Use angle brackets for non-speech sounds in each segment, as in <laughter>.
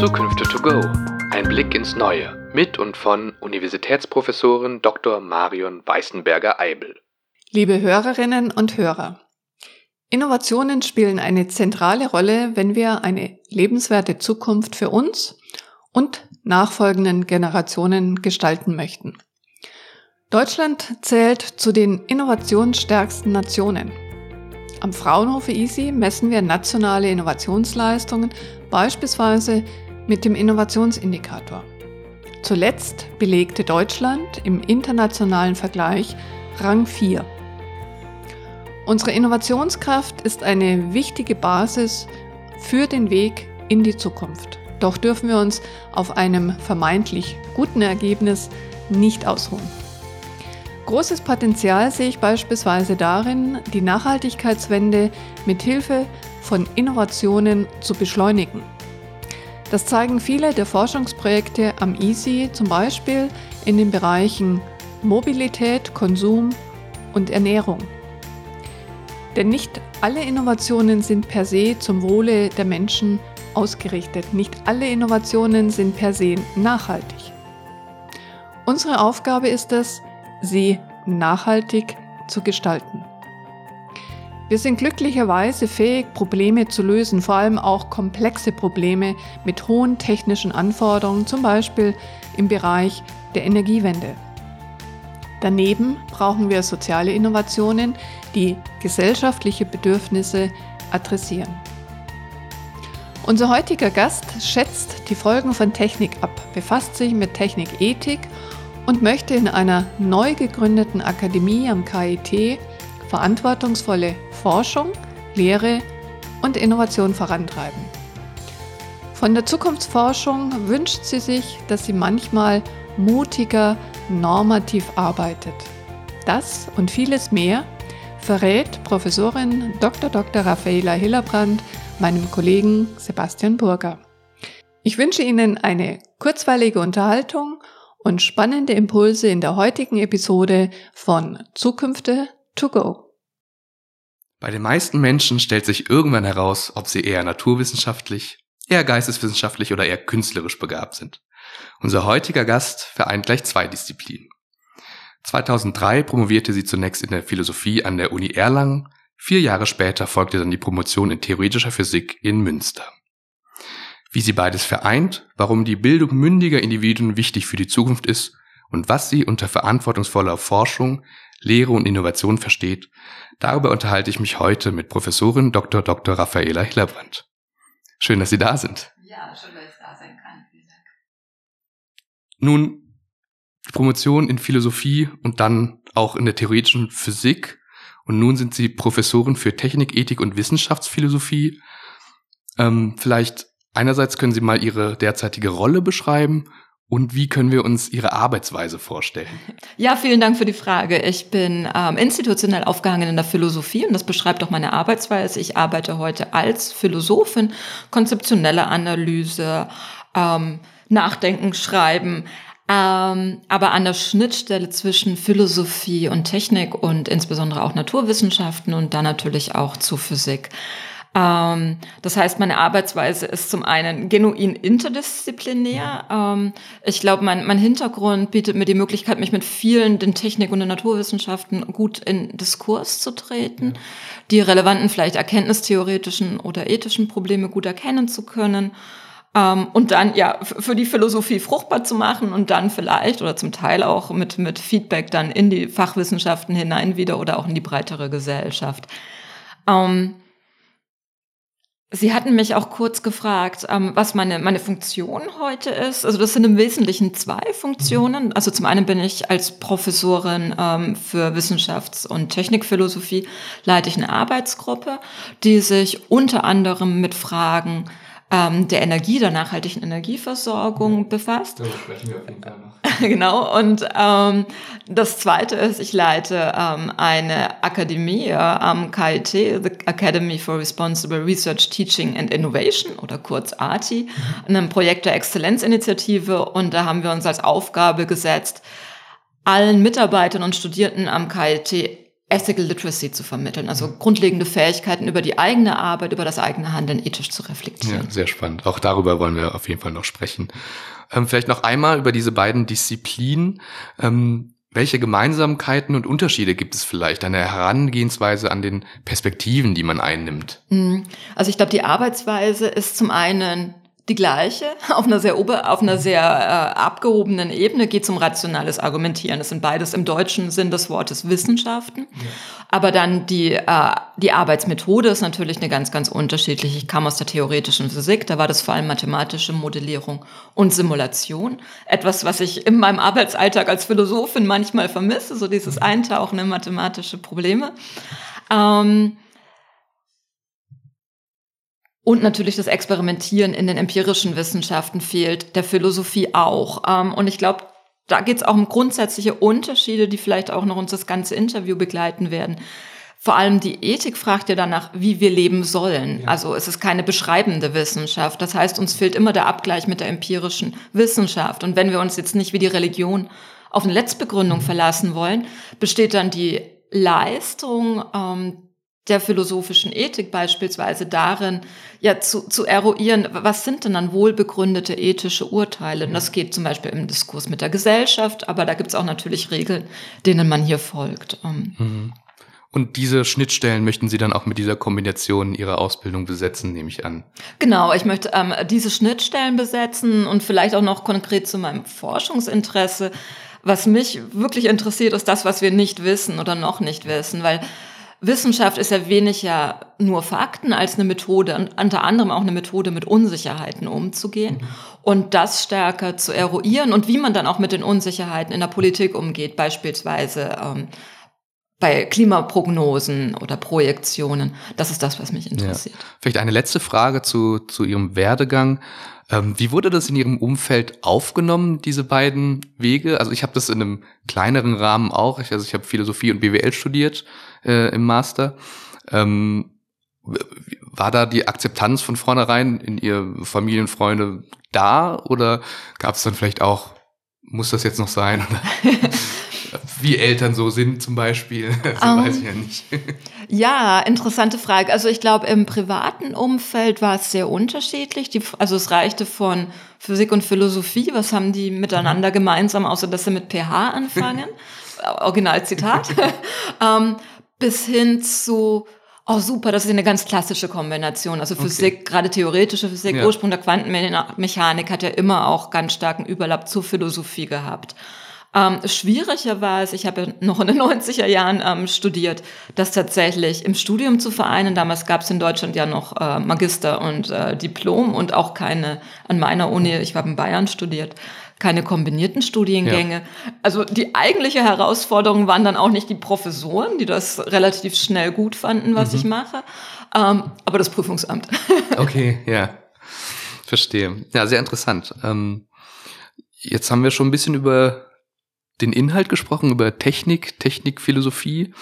Zukünfte to go. Ein Blick ins Neue mit und von Universitätsprofessorin Dr. Marion Weißenberger-Eibel. Liebe Hörerinnen und Hörer, Innovationen spielen eine zentrale Rolle, wenn wir eine lebenswerte Zukunft für uns und nachfolgenden Generationen gestalten möchten. Deutschland zählt zu den innovationsstärksten Nationen. Am Fraunhofer EASY messen wir nationale Innovationsleistungen beispielsweise mit dem Innovationsindikator. Zuletzt belegte Deutschland im internationalen Vergleich Rang 4. Unsere Innovationskraft ist eine wichtige Basis für den Weg in die Zukunft. Doch dürfen wir uns auf einem vermeintlich guten Ergebnis nicht ausruhen. Großes Potenzial sehe ich beispielsweise darin, die Nachhaltigkeitswende mit Hilfe von Innovationen zu beschleunigen. Das zeigen viele der Forschungsprojekte am EASY, zum Beispiel in den Bereichen Mobilität, Konsum und Ernährung. Denn nicht alle Innovationen sind per se zum Wohle der Menschen ausgerichtet. Nicht alle Innovationen sind per se nachhaltig. Unsere Aufgabe ist es, sie nachhaltig zu gestalten. Wir sind glücklicherweise fähig, Probleme zu lösen, vor allem auch komplexe Probleme mit hohen technischen Anforderungen, zum Beispiel im Bereich der Energiewende. Daneben brauchen wir soziale Innovationen, die gesellschaftliche Bedürfnisse adressieren. Unser heutiger Gast schätzt die Folgen von Technik ab, befasst sich mit Technikethik und möchte in einer neu gegründeten Akademie am KIT verantwortungsvolle Forschung, Lehre und Innovation vorantreiben. Von der Zukunftsforschung wünscht sie sich, dass sie manchmal mutiger, normativ arbeitet. Das und vieles mehr verrät Professorin Dr. Dr. Raffaela Hillerbrand meinem Kollegen Sebastian Burger. Ich wünsche Ihnen eine kurzweilige Unterhaltung und spannende Impulse in der heutigen Episode von Zukünfte to go. Bei den meisten Menschen stellt sich irgendwann heraus, ob sie eher naturwissenschaftlich, eher geisteswissenschaftlich oder eher künstlerisch begabt sind. Unser heutiger Gast vereint gleich zwei Disziplinen. 2003 promovierte sie zunächst in der Philosophie an der Uni Erlangen, vier Jahre später folgte dann die Promotion in theoretischer Physik in Münster. Wie sie beides vereint, warum die Bildung mündiger Individuen wichtig für die Zukunft ist und was sie unter verantwortungsvoller Forschung, Lehre und Innovation versteht, darüber unterhalte ich mich heute mit Professorin Dr. Dr. Raffaela Hillerbrand. Schön, dass Sie da sind. Ja, schön, dass ich da sein kann. Vielen Dank. Nun, Promotion in Philosophie und dann auch in der theoretischen Physik. Und nun sind Sie Professorin für Technik, Ethik und Wissenschaftsphilosophie. Ähm, vielleicht einerseits können Sie mal Ihre derzeitige Rolle beschreiben und wie können wir uns Ihre Arbeitsweise vorstellen? <laughs> Ja, vielen Dank für die Frage. Ich bin ähm, institutionell aufgehangen in der Philosophie und das beschreibt auch meine Arbeitsweise. Ich arbeite heute als Philosophin, konzeptionelle Analyse, ähm, Nachdenken, Schreiben, ähm, aber an der Schnittstelle zwischen Philosophie und Technik und insbesondere auch Naturwissenschaften und dann natürlich auch zu Physik. Ähm, das heißt, meine Arbeitsweise ist zum einen genuin interdisziplinär. Ähm, ich glaube, mein, mein Hintergrund bietet mir die Möglichkeit, mich mit vielen den Technik- und den Naturwissenschaften gut in Diskurs zu treten, die relevanten, vielleicht erkenntnistheoretischen oder ethischen Probleme gut erkennen zu können. Um, ähm, und dann ja für die Philosophie fruchtbar zu machen und dann vielleicht oder zum Teil auch mit mit Feedback dann in die Fachwissenschaften hinein wieder oder auch in die breitere Gesellschaft. Um, Sie hatten mich auch kurz gefragt, ähm, was meine, meine Funktion heute ist. Also das sind im Wesentlichen zwei Funktionen. Also zum einen bin ich als Professorin ähm, für Wissenschafts- und Technikphilosophie, leite ich eine Arbeitsgruppe, die sich unter anderem mit Fragen ähm, der Energie, der nachhaltigen Energieversorgung befasst. Darüber sprechen wir auf jeden Fall noch. <laughs> genau, und ähm, das Zweite ist, ich leite ähm, eine Akademie am KIT, the Academy for Responsible Research, Teaching and Innovation oder kurz ATI, mhm. einem Projekt der Exzellenzinitiative und da haben wir uns als Aufgabe gesetzt, allen Mitarbeitern und Studierenden am KIT Ethical Literacy zu vermitteln, also grundlegende Fähigkeiten über die eigene Arbeit, über das eigene Handeln ethisch zu reflektieren. Ja, sehr spannend. Auch darüber wollen wir auf jeden Fall noch sprechen. Ähm, vielleicht noch einmal über diese beiden Disziplinen. Ähm, welche Gemeinsamkeiten und Unterschiede gibt es vielleicht an der Herangehensweise an den Perspektiven, die man einnimmt? Mhm. Also ich glaube, die Arbeitsweise ist zum einen die gleiche, <laughs> auf einer sehr, ober, auf einer sehr äh, abgehobenen Ebene geht es um rationales Argumentieren. Das sind beides im deutschen Sinn des Wortes Wissenschaften. Ja. Aber dann die, äh, die Arbeitsmethode ist natürlich eine ganz, ganz unterschiedliche. Ich kam aus der theoretischen Physik, da war das vor allem mathematische Modellierung und Simulation. Etwas, was ich in meinem Arbeitsalltag als Philosophin manchmal vermisse, so dieses Eintauchen in mathematische Probleme. Ähm, und natürlich das Experimentieren in den empirischen Wissenschaften fehlt, der Philosophie auch. Ähm, und ich glaube, da geht es auch um grundsätzliche Unterschiede, die vielleicht auch noch uns das ganze Interview begleiten werden. Vor allem die Ethik fragt ja danach, wie wir leben sollen. Ja. Also es ist keine beschreibende Wissenschaft. Das heißt, uns fehlt immer der Abgleich mit der empirischen Wissenschaft. Und wenn wir uns jetzt nicht wie die Religion auf eine Letztbegründung verlassen wollen, besteht dann die Leistung ähm, der philosophischen Ethik beispielsweise darin, ja zu, zu eruieren, was sind denn dann wohlbegründete ethische Urteile? Und das geht zum Beispiel im Diskurs mit der Gesellschaft, aber da gibt es auch natürlich Regeln, denen man hier folgt. Ähm. Mhm. Und diese Schnittstellen möchten Sie dann auch mit dieser Kombination Ihrer Ausbildung besetzen, nehme ich an. Genau, ich möchte ähm, diese Schnittstellen besetzen und vielleicht auch noch konkret zu meinem Forschungsinteresse. Was mich wirklich interessiert, ist das, was wir nicht wissen oder noch nicht wissen, weil Wissenschaft ist ja weniger nur Fakten als eine Methode und unter anderem auch eine Methode, mit Unsicherheiten umzugehen mhm. und das stärker zu eruieren und wie man dann auch mit den Unsicherheiten in der Politik umgeht, beispielsweise ähm, bei Klimaprognosen oder Projektionen. Das ist das, was mich interessiert. Ja. Vielleicht eine letzte Frage zu, zu Ihrem Werdegang. Ähm, wie wurde das in Ihrem Umfeld aufgenommen, diese beiden Wege? Also ich habe das in einem kleineren Rahmen auch. Also ich habe Philosophie und BWL studiert äh, im Master. Ähm, war da die Akzeptanz von vornherein in ihr Familienfreunde da oder gab es dann vielleicht auch, muss das jetzt noch sein? <laughs> wie Eltern so sind zum Beispiel. <laughs> Das um, weiß ich ja nicht. <laughs> Ja, interessante Frage. Also ich glaube, im privaten Umfeld war es sehr unterschiedlich. Die, also es reichte von Physik und Philosophie. Was haben die miteinander gemeinsam, außer dass sie mit pH anfangen? <laughs> Originalzitat. ähm, bis hin zu Oh, super, das ist eine ganz klassische Kombination. Also Physik, okay. gerade theoretische Physik, ja. Ursprung der Quantenmechanik hat ja immer auch ganz starken Überlapp zur Philosophie gehabt. Ähm, schwieriger war es, ich habe ja noch in den 90er Jahren ähm, studiert, das tatsächlich im Studium zu vereinen. Damals gab es in Deutschland ja noch äh, Magister und äh, Diplom und auch keine, an meiner Uni, ich habe in Bayern studiert, keine kombinierten Studiengänge. Ja. Also die eigentliche Herausforderung waren dann auch nicht die Professoren, die das relativ schnell gut fanden, was mhm. ich mache, ähm, aber das Prüfungsamt. <laughs> okay, ja. Verstehe. Ja, sehr interessant. Ähm, jetzt haben wir schon ein bisschen über den Inhalt gesprochen, über Technik, Technikphilosophie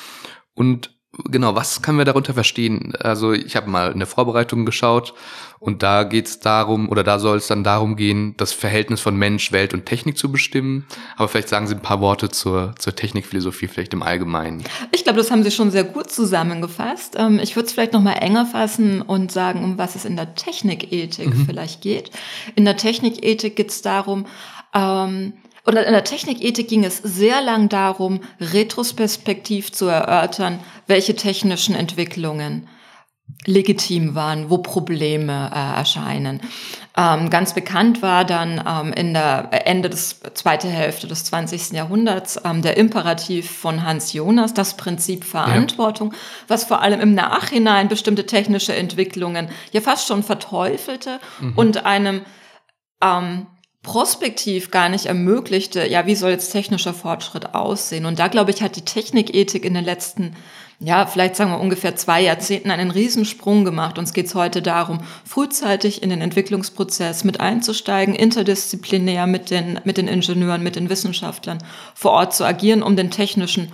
und genau, was können wir darunter verstehen? Also ich habe mal in der Vorbereitung geschaut und da geht es darum, oder da soll es dann darum gehen, das Verhältnis von Mensch, Welt und Technik zu bestimmen. Aber vielleicht sagen Sie ein paar Worte zur, zur Technikphilosophie, vielleicht im Allgemeinen. Ich glaube, das haben Sie schon sehr gut zusammengefasst. Ähm, ich würde es vielleicht noch mal enger fassen und sagen, um was es in der Technikethik mhm. vielleicht geht. In der Technikethik geht es darum, ähm, und in der Technikethik ging es sehr lang darum, retrospektiv zu erörtern, welche technischen Entwicklungen legitim waren, wo Probleme äh, erscheinen. Ähm, ganz bekannt war dann ähm, in der Ende des zweiten Hälfte des 20. Jahrhunderts ähm, der Imperativ von Hans Jonas, das Prinzip Verantwortung, ja. was vor allem im Nachhinein bestimmte technische Entwicklungen ja fast schon verteufelte mhm. und einem ähm, prospektiv gar nicht ermöglichte, ja, wie soll jetzt technischer Fortschritt aussehen? Und da, glaube ich, hat die Technikethik in den letzten, ja, vielleicht sagen wir ungefähr zwei Jahrzehnten einen Riesensprung gemacht. Uns geht es heute darum, frühzeitig in den Entwicklungsprozess mit einzusteigen, interdisziplinär mit den, mit den Ingenieuren, mit den Wissenschaftlern vor Ort zu agieren, um den technischen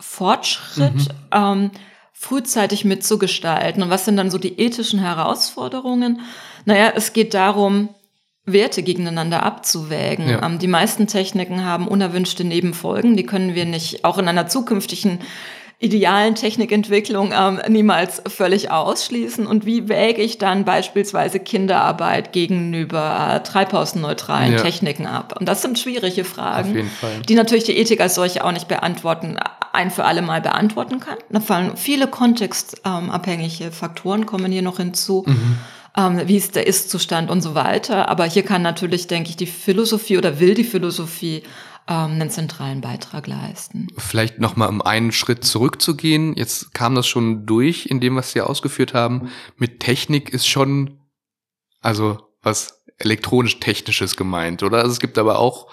Fortschritt mhm. ähm, frühzeitig mitzugestalten. Und was sind dann so die ethischen Herausforderungen? Naja, es geht darum, Werte gegeneinander abzuwägen. Ja. Ähm, die meisten Techniken haben unerwünschte Nebenfolgen, die können wir nicht auch in einer zukünftigen idealen Technikentwicklung ähm, niemals völlig ausschließen. Und wie wäge ich dann beispielsweise Kinderarbeit gegenüber äh, treibhausneutralen Ja. Techniken ab? Und das sind schwierige Fragen, die natürlich die Ethik als solche auch nicht beantworten, ein für alle Mal beantworten kann. Da fallen viele kontextabhängige Faktoren kommen hier noch hinzu. Mhm. Ähm, wie ist der Ist-Zustand und so weiter. Aber hier kann natürlich, denke ich, die Philosophie oder will die Philosophie ähm, einen zentralen Beitrag leisten. Vielleicht nochmal um einen Schritt zurückzugehen. Jetzt kam das schon durch in dem, was Sie ausgeführt haben. Mit Technik ist schon, also was elektronisch-technisches gemeint, oder? Also es gibt aber auch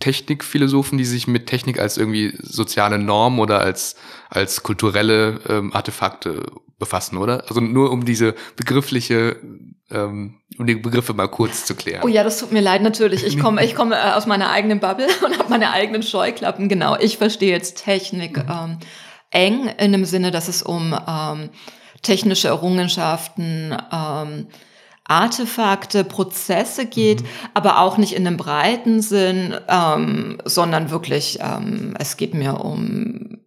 Technikphilosophen, die sich mit Technik als irgendwie soziale Norm oder als, als kulturelle ähm, Artefakte befassen, oder? Also nur um diese begriffliche, ähm, um die Begriffe mal kurz zu klären. Oh ja, das tut mir leid, natürlich. Ich <laughs> komme, ich komme äh, aus meiner eigenen Bubble <laughs> und habe meine eigenen Scheuklappen. Genau, ich verstehe jetzt Technik ähm, eng in dem Sinne, dass es um ähm, technische Errungenschaften, ähm, Artefakte, Prozesse geht, aber auch nicht in einem breiten Sinn, ähm, sondern wirklich, ähm, es geht mir um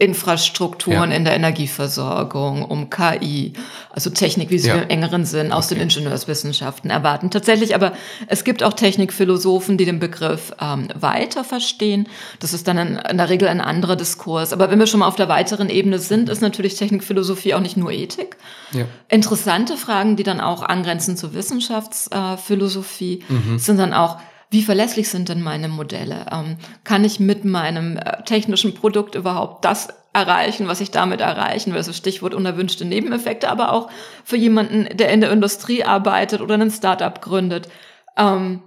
Infrastrukturen Ja. in der Energieversorgung, um KI, also Technik, wie sie Ja. im engeren Sinn aus den Okay. Ingenieurswissenschaften erwarten. Tatsächlich aber, es gibt auch Technikphilosophen, die den Begriff ähm, weiter verstehen. Das ist dann in, in der Regel ein anderer Diskurs. Aber wenn wir schon mal auf der weiteren Ebene sind, ist natürlich Technikphilosophie auch nicht nur Ethik. Ja. Interessante Fragen, die dann auch angrenzen zur Wissenschaftsphilosophie, äh, Mhm. sind dann auch, wie verlässlich sind denn meine Modelle? Ähm, kann ich mit meinem äh, technischen Produkt überhaupt das erreichen, was ich damit erreichen will? Also Stichwort unerwünschte Nebeneffekte, aber auch für jemanden, der in der Industrie arbeitet oder ein Startup gründet. Ähm,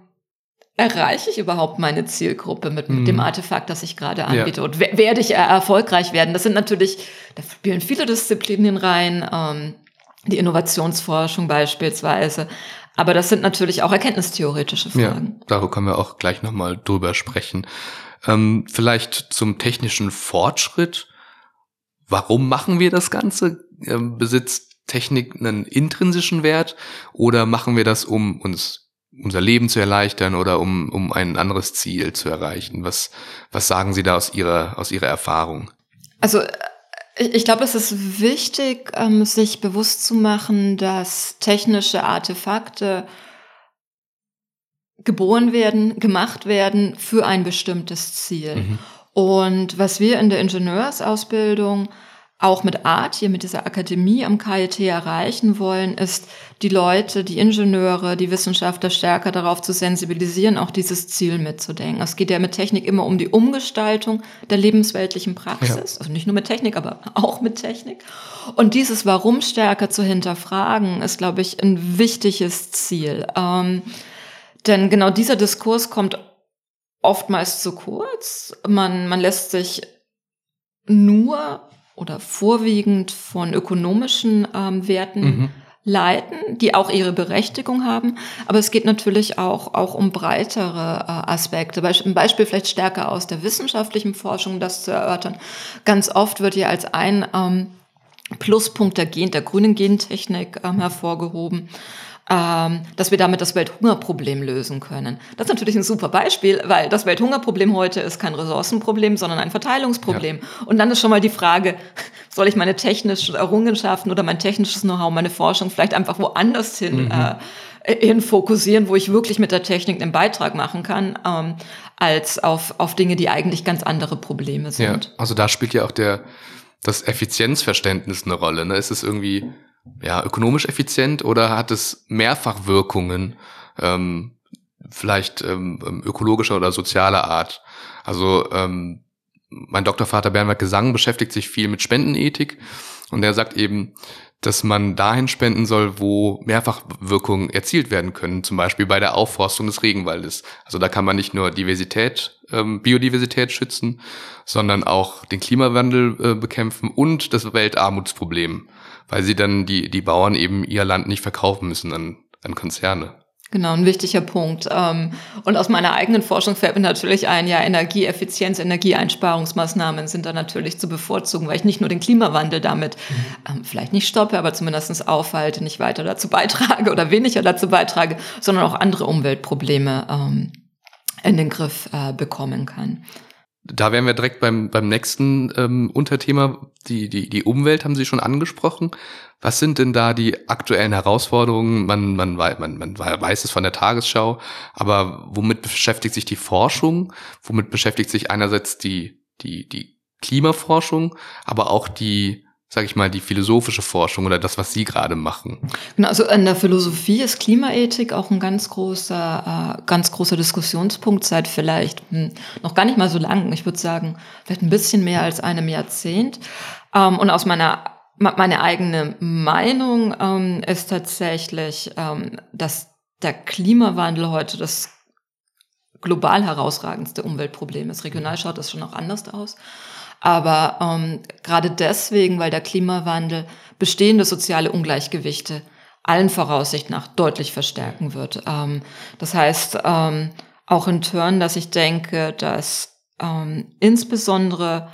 erreiche ich überhaupt meine Zielgruppe mit, mit Mhm. dem Artefakt, das ich gerade Ja. anbiete? Und wer- werde ich erfolgreich werden? Das sind natürlich, da spielen viele Disziplinen rein, ähm, die Innovationsforschung beispielsweise. Aber das sind natürlich auch erkenntnistheoretische Ja, Fragen. darüber können wir auch gleich nochmal drüber sprechen. Ähm, vielleicht zum technischen Fortschritt. Warum machen wir das Ganze? Ähm, besitzt Technik einen intrinsischen Wert oder machen wir das, um uns unser Leben zu erleichtern oder um, um ein anderes Ziel zu erreichen? Was, was sagen Sie da aus Ihrer, aus Ihrer Erfahrung? Also ich, glaube, es ist wichtig, ähm, sich bewusst zu machen, dass technische Artefakte geboren werden, gemacht werden für ein bestimmtes Ziel. Mhm. Und was wir in der Ingenieursausbildung auch mit Art, hier mit dieser Akademie am KIT erreichen wollen, ist, die Leute, die Ingenieure, die Wissenschaftler stärker darauf zu sensibilisieren, auch dieses Ziel mitzudenken. Es geht ja mit Technik immer um die Umgestaltung der lebensweltlichen Praxis. Also nicht nur mit Technik, aber auch mit Technik. Und dieses Warum stärker zu hinterfragen, ist, glaube ich, ein wichtiges Ziel. Ähm, denn genau dieser Diskurs kommt oftmals zu kurz. Man, man lässt sich nur oder vorwiegend von ökonomischen ähm, Werten Mhm. leiten, die auch ihre Berechtigung haben. Aber es geht natürlich auch, auch um breitere äh, Aspekte. Beisp- Ein Beispiel vielleicht stärker aus der wissenschaftlichen Forschung, das zu erörtern. Ganz oft wird hier als ein ähm, Pluspunkt der, Gen der grünen Gentechnik ähm, hervorgehoben, ähm, dass wir damit das Welthungerproblem lösen können. Das ist natürlich ein super Beispiel, weil das Welthungerproblem heute ist kein Ressourcenproblem, sondern ein Verteilungsproblem. Und dann ist schon mal die Frage, soll ich meine technischen Errungenschaften oder mein technisches Know-how, meine Forschung vielleicht einfach woanders hin, äh, hin fokussieren, wo ich wirklich mit der Technik einen Beitrag machen kann, ähm, als auf, auf Dinge, die eigentlich ganz andere Probleme Ja, sind. also da spielt ja auch der, das Effizienzverständnis eine Rolle. Ne? Ist es irgendwie ja, ökonomisch effizient oder hat es Mehrfachwirkungen, ähm, vielleicht ähm, ökologischer oder sozialer Art? Also ähm, mein Doktorvater Bernhard Gesang beschäftigt sich viel mit Spendenethik und er sagt eben, dass man dahin spenden soll, wo Mehrfachwirkungen erzielt werden können, zum Beispiel bei der Aufforstung des Regenwaldes. Also da kann man nicht nur Diversität, ähm, Biodiversität schützen, sondern auch den Klimawandel äh, bekämpfen und das Weltarmutsproblem, weil sie dann die, die Bauern eben ihr Land nicht verkaufen müssen an, an Konzerne. Genau, ein wichtiger Punkt. Ähm, und aus meiner eigenen Forschung fällt mir natürlich ein, ja, Energieeffizienz, Energieeinsparungsmaßnahmen sind da natürlich zu bevorzugen, weil ich nicht nur den Klimawandel damit mhm. ähm, vielleicht nicht stoppe, aber zumindest aufhalte, nicht weiter dazu beitrage oder weniger dazu beitrage, sondern auch andere Umweltprobleme ähm, in den Griff äh, bekommen kann. Da wären wir direkt beim, beim nächsten ähm, Unterthema. Die, die, die Umwelt haben Sie schon angesprochen. Was sind denn da die aktuellen Herausforderungen? Man, man, man, man weiß es von der Tagesschau, aber womit beschäftigt sich die Forschung? Womit beschäftigt sich einerseits die, die, die Klimaforschung, aber auch die sage ich mal, die philosophische Forschung oder das, was Sie gerade machen? Genau, also in der Philosophie ist Klimaethik auch ein ganz großer, äh, ganz großer Diskussionspunkt seit vielleicht hm, noch gar nicht mal so lang. Ich würde sagen, vielleicht ein bisschen mehr als einem Jahrzehnt. Ähm, und aus meiner meine eigene Meinung ähm, ist tatsächlich, ähm, dass der Klimawandel heute das global herausragendste Umweltproblem ist. Regional schaut das schon noch anders aus. Aber ähm, gerade deswegen, weil der Klimawandel bestehende soziale Ungleichgewichte allen Voraussicht nach deutlich verstärken wird. Ähm, das heißt, ähm, auch in Turn, dass ich denke, dass ähm, insbesondere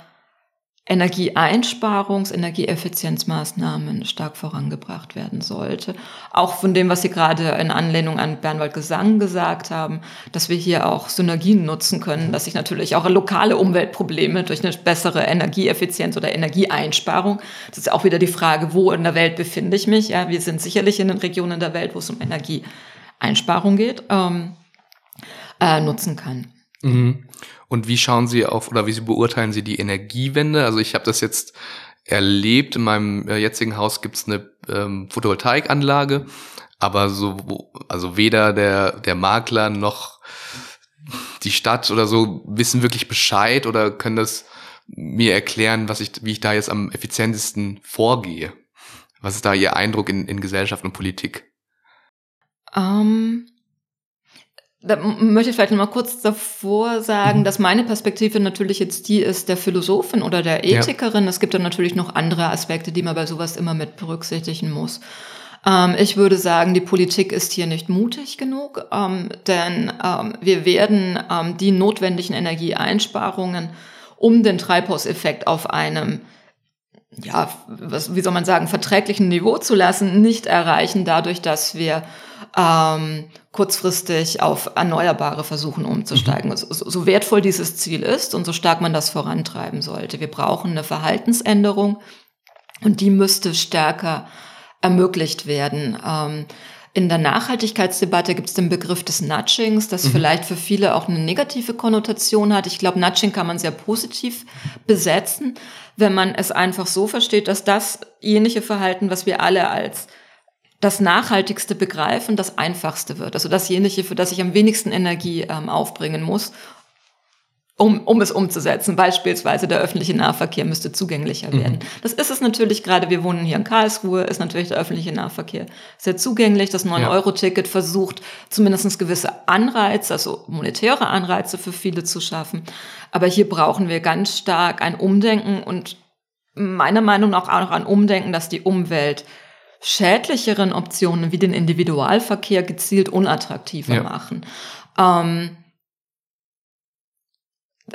Energieeinsparungs-, Energieeffizienzmaßnahmen stark vorangebracht werden sollte. Auch von dem, was Sie gerade in Anlehnung an Bernwald Gesang gesagt haben, dass wir hier auch Synergien nutzen können, dass sich natürlich auch lokale Umweltprobleme durch eine bessere Energieeffizienz oder Energieeinsparung, das ist auch wieder die Frage, wo in der Welt befinde ich mich. Ja, wir sind sicherlich in den Regionen der Welt, wo es um Energieeinsparung geht, ähm, äh, nutzen kann. Mhm. Und wie schauen Sie auf oder wie beurteilen Sie die Energiewende? Also ich habe das jetzt erlebt. In meinem äh, jetzigen Haus gibt's eine ähm, Photovoltaikanlage, aber so, also weder der, der Makler noch die Stadt oder so wissen wirklich Bescheid oder können das mir erklären, was ich, wie ich da jetzt am effizientesten vorgehe. Was ist da Ihr Eindruck in, in Gesellschaft und Politik? Um, ähm, da möchte ich vielleicht noch mal kurz davor sagen, mhm. dass meine Perspektive natürlich jetzt die ist der Philosophin oder der Ethikerin. Ja. Es gibt dann natürlich noch andere Aspekte, die man bei sowas immer mit berücksichtigen muss. Ähm, ich würde sagen, die Politik ist hier nicht mutig genug, ähm, denn ähm, wir werden ähm, die notwendigen Energieeinsparungen, um den Treibhauseffekt auf einem ja, was, wie soll man sagen, verträglichen Niveau zu lassen, nicht erreichen, dadurch, dass wir ähm, kurzfristig auf Erneuerbare versuchen umzusteigen. Mhm. So, so wertvoll dieses Ziel ist und so stark man das vorantreiben sollte. Wir brauchen eine Verhaltensänderung und die müsste stärker ermöglicht werden. Ähm, in der Nachhaltigkeitsdebatte gibt es den Begriff des Nudgings, das mhm. vielleicht für viele auch eine negative Konnotation hat. Ich glaube, Nudging kann man sehr positiv besetzen, wenn man es einfach so versteht, dass dasjenige Verhalten, was wir alle als das Nachhaltigste begreifen, das Einfachste wird. Also dasjenige, für das ich am wenigsten Energie ähm, aufbringen muss, um, um es umzusetzen. Beispielsweise der öffentliche Nahverkehr müsste zugänglicher mhm. werden. Das ist es natürlich gerade, wir wohnen hier in Karlsruhe, ist natürlich der öffentliche Nahverkehr sehr zugänglich. Das 9-Euro-Ticket versucht zumindest gewisse Anreize, also monetäre Anreize für viele zu schaffen. Aber hier brauchen wir ganz stark ein Umdenken und meiner Meinung nach auch noch ein Umdenken, dass die Umwelt schädlicheren Optionen wie den Individualverkehr gezielt unattraktiver ja. machen. Ähm,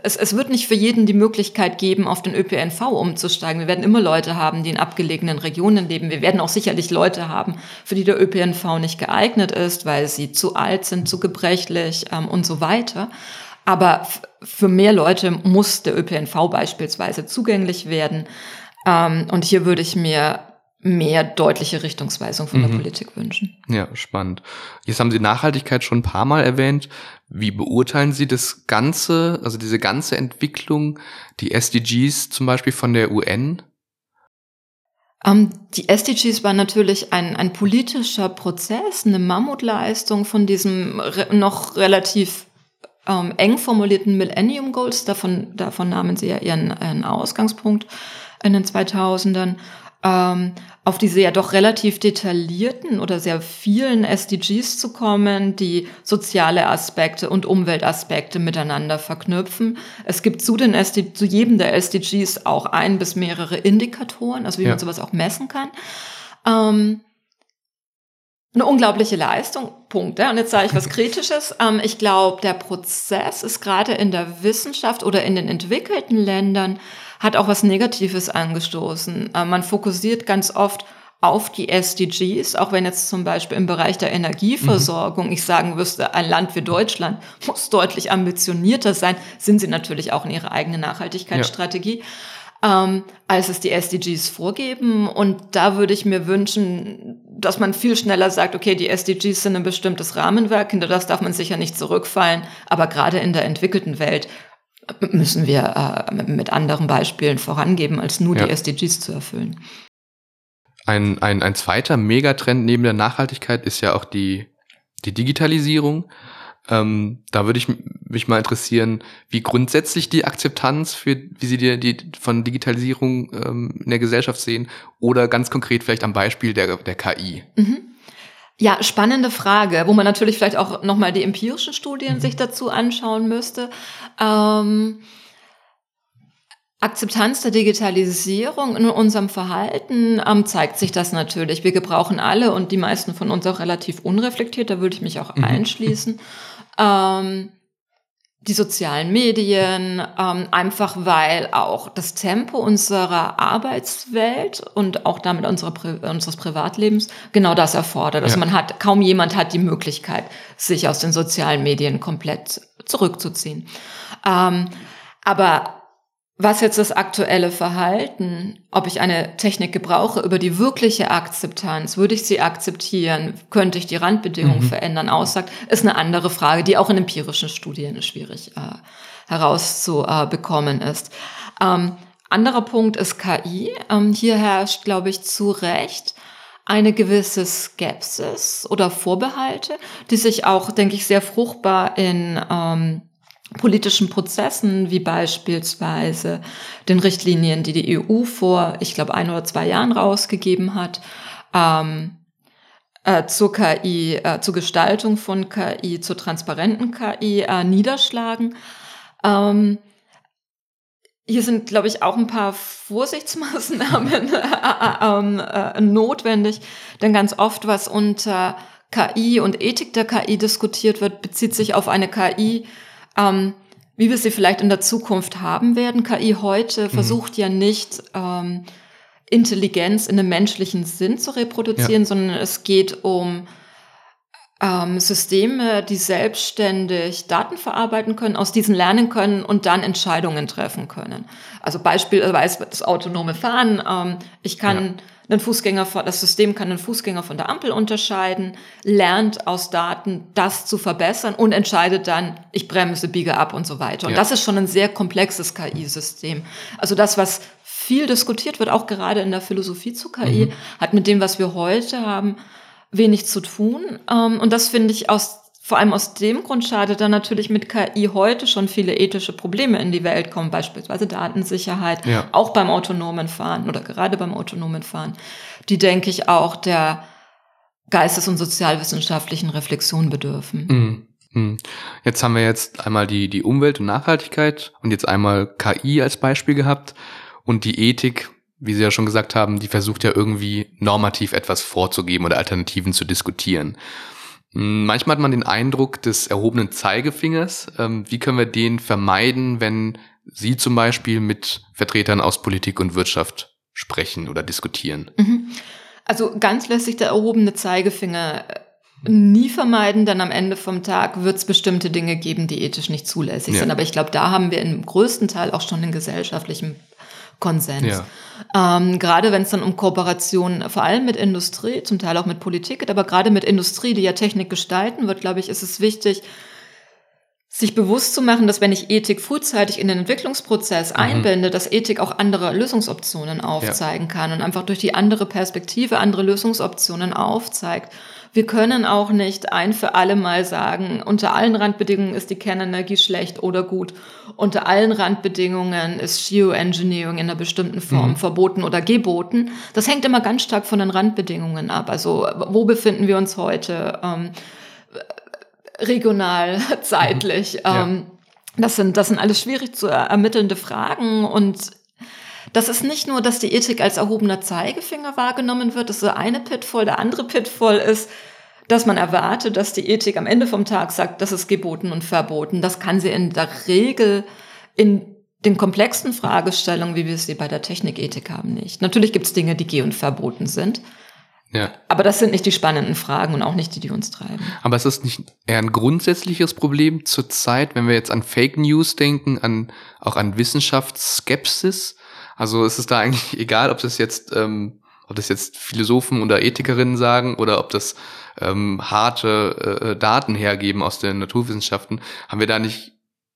es, es wird nicht für jeden die Möglichkeit geben, auf den ÖPNV umzusteigen. Wir werden immer Leute haben, die in abgelegenen Regionen leben. Wir werden auch sicherlich Leute haben, für die der ÖPNV nicht geeignet ist, weil sie zu alt sind, zu gebrechlich ähm, und so weiter. Aber für mehr Leute muss der ÖPNV beispielsweise zugänglich werden. Ähm, und hier würde ich mir mehr deutliche Richtungsweisung von mhm. der Politik wünschen. Ja, spannend. Jetzt haben Sie Nachhaltigkeit schon ein paar Mal erwähnt. Wie beurteilen Sie das Ganze, also diese ganze Entwicklung, die SDGs zum Beispiel von der UN? Um, ähm, die SDGs waren natürlich ein, ein politischer Prozess, eine Mammutleistung von diesem re noch relativ ähm, eng formulierten Millennium Goals. Davon, davon nahmen sie ja ihren, ihren Ausgangspunkt in den 2000ern ähm, auf diese ja doch relativ detaillierten oder sehr vielen SDGs zu kommen, die soziale Aspekte und Umweltaspekte miteinander verknüpfen. Es gibt zu, den SD, zu jedem der SDGs auch ein bis mehrere Indikatoren, also wie ja. man sowas auch messen kann. Ähm, eine unglaubliche Leistung, Punkt. Ja. Und jetzt sage ich was <laughs> Kritisches. Ähm, ich glaube, der Prozess ist gerade in der Wissenschaft oder in den entwickelten Ländern hat auch was Negatives angestoßen. Ähm, man fokussiert ganz oft auf die SDGs, auch wenn jetzt zum Beispiel im Bereich der Energieversorgung mhm. ich sagen müsste, ein Land wie Deutschland muss deutlich ambitionierter sein, sind sie natürlich auch in ihrer eigenen Nachhaltigkeitsstrategie. Ja ähm, als es die SDGs vorgeben. Und da würde ich mir wünschen, dass man viel schneller sagt, okay, die SDGs sind ein bestimmtes Rahmenwerk, hinter das darf man sicher nicht zurückfallen. Aber gerade in der entwickelten Welt müssen wir äh, mit anderen Beispielen vorangeben, als nur ja. die SDGs zu erfüllen. Ein, ein, ein zweiter Megatrend neben der Nachhaltigkeit ist ja auch die, die Digitalisierung. Ähm, da würde ich mich mal interessieren, wie grundsätzlich die Akzeptanz für, wie Sie die, die von Digitalisierung ähm, in der Gesellschaft sehen oder ganz konkret vielleicht am Beispiel der, der KI. Mhm. Ja, spannende Frage, wo man natürlich vielleicht auch nochmal die empirischen Studien mhm. sich dazu anschauen müsste. Ähm, Akzeptanz der Digitalisierung in unserem Verhalten ähm, zeigt sich das natürlich. Wir gebrauchen alle und die meisten von uns auch relativ unreflektiert, da würde ich mich auch mhm. einschließen ähm, die sozialen Medien, ähm, einfach weil auch das Tempo unserer Arbeitswelt und auch damit unserer, unseres Privatlebens genau das erfordert. Also ja. man hat, kaum jemand hat die Möglichkeit, sich aus den sozialen Medien komplett zurückzuziehen. Ähm, aber was jetzt das aktuelle Verhalten, ob ich eine Technik gebrauche, über die wirkliche Akzeptanz, würde ich sie akzeptieren, könnte ich die Randbedingungen mhm. verändern, aussagt, ist eine andere Frage, die auch in empirischen Studien schwierig äh, herauszubekommen ist. Ähm, anderer Punkt ist KI. Ähm, hier herrscht, glaube ich, zu Recht eine gewisse Skepsis oder Vorbehalte, die sich auch, denke ich, sehr fruchtbar in ähm, politischen Prozessen, wie beispielsweise den Richtlinien, die die EU vor, ich glaube, ein oder zwei Jahren rausgegeben hat, ähm, äh, zur KI, äh, zur Gestaltung von KI, zur transparenten KI äh, niederschlagen. Ähm, hier sind, glaube ich, auch ein paar Vorsichtsmaßnahmen äh, <laughs> ähm, äh, notwendig, denn ganz oft, was unter KI und Ethik der KI diskutiert wird, bezieht sich auf eine KI, ähm, wie wir sie vielleicht in der Zukunft haben werden. KI heute mhm. versucht ja nicht, ähm, Intelligenz in einem menschlichen Sinn zu reproduzieren, ja. sondern es geht um ähm, Systeme, die selbstständig Daten verarbeiten können, aus diesen lernen können und dann Entscheidungen treffen können. Also beispielsweise das autonome Fahren. Ähm, ich kann ja einen Fußgänger, das System kann einen Fußgänger von der Ampel unterscheiden, lernt aus Daten, das zu verbessern und entscheidet dann, ich bremse, biege ab und so weiter. Und ja. das ist schon ein sehr komplexes KI-System. Also das, was viel diskutiert wird, auch gerade in der Philosophie zu KI, mhm. hat mit dem, was wir heute haben, wenig zu tun. Ähm, und das finde ich aus vor allem aus dem Grund schade, da natürlich mit KI heute schon viele ethische Probleme in die Welt kommen, beispielsweise Datensicherheit, ja. auch beim autonomen Fahren oder gerade beim autonomen Fahren, die, denke ich, auch der geistes- und sozialwissenschaftlichen Reflexion bedürfen. Mhm. mhm. Jetzt haben wir jetzt einmal die, die Umwelt und Nachhaltigkeit und jetzt einmal KI als Beispiel gehabt und die Ethik, wie Sie ja schon gesagt haben, die versucht ja irgendwie normativ etwas vorzugeben oder Alternativen zu diskutieren. Manchmal hat man den Eindruck des erhobenen Zeigefingers. Ähm, wie können wir den vermeiden, wenn Sie zum Beispiel mit Vertretern aus Politik und Wirtschaft sprechen oder diskutieren? Mhm. Also ganz lässt sich der erhobene Zeigefinger äh, nie vermeiden, denn am Ende vom Tag wird es bestimmte Dinge geben, die ethisch nicht zulässig ja. sind. Aber ich glaube, da haben wir im größten Teil auch schon den gesellschaftlichen Konsens. Ja. Ähm, gerade wenn es dann um Kooperationen, vor allem mit Industrie, zum Teil auch mit Politik geht, aber gerade mit Industrie, die ja Technik gestalten wird, glaube ich, ist es wichtig, sich bewusst zu machen, dass wenn ich Ethik frühzeitig in den Entwicklungsprozess mhm. einbinde, dass Ethik auch andere Lösungsoptionen aufzeigen ja. kann und einfach durch die andere Perspektive andere Lösungsoptionen aufzeigt. Wir können auch nicht ein für alle Mal sagen, unter allen Randbedingungen ist die Kernenergie schlecht oder gut. Unter allen Randbedingungen ist Geoengineering in einer bestimmten Form mhm. verboten oder geboten. Das hängt immer ganz stark von den Randbedingungen ab. Also wo befinden wir uns heute? Ähm, regional, <laughs> zeitlich. Mhm. Ja. Ähm, das sind, das sind alles schwierig zu ermittelnde Fragen und das ist nicht nur, dass die Ethik als erhobener Zeigefinger wahrgenommen wird, das ist der eine Pitfall, der andere Pitfall ist, dass man erwartet, dass die Ethik am Ende vom Tag sagt, das ist geboten und verboten. Das kann sie in der Regel in den komplexen Fragestellungen, wie wir sie bei der Technikethik haben, nicht. Natürlich gibt es Dinge, die geh- und verboten sind. Ja. Aber das sind nicht die spannenden Fragen und auch nicht die, die uns treiben. Aber ist das nicht eher ein grundsätzliches Problem zur Zeit, wenn wir jetzt an Fake News denken, an auch an Wissenschaftsskepsis? Also ist es da eigentlich <laughs> egal, ob das jetzt ähm, ob das jetzt Philosophen oder Ethikerinnen sagen oder ob das ähm, harte äh, Daten hergeben aus den Naturwissenschaften, haben wir da nicht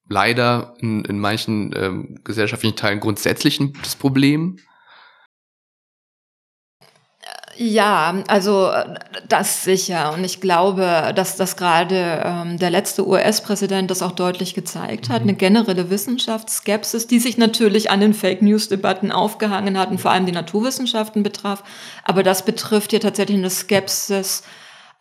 leider in, in manchen ähm, gesellschaftlichen Teilen grundsätzlich das Problem? Ja, also das sicher. Und ich glaube, dass das gerade ähm, der letzte US-Präsident das auch deutlich gezeigt hat. Mhm. Eine generelle Wissenschaftsskepsis, die sich natürlich an den Fake News-Debatten aufgehangen hat und vor allem die Naturwissenschaften betraf. Aber das betrifft hier tatsächlich eine Skepsis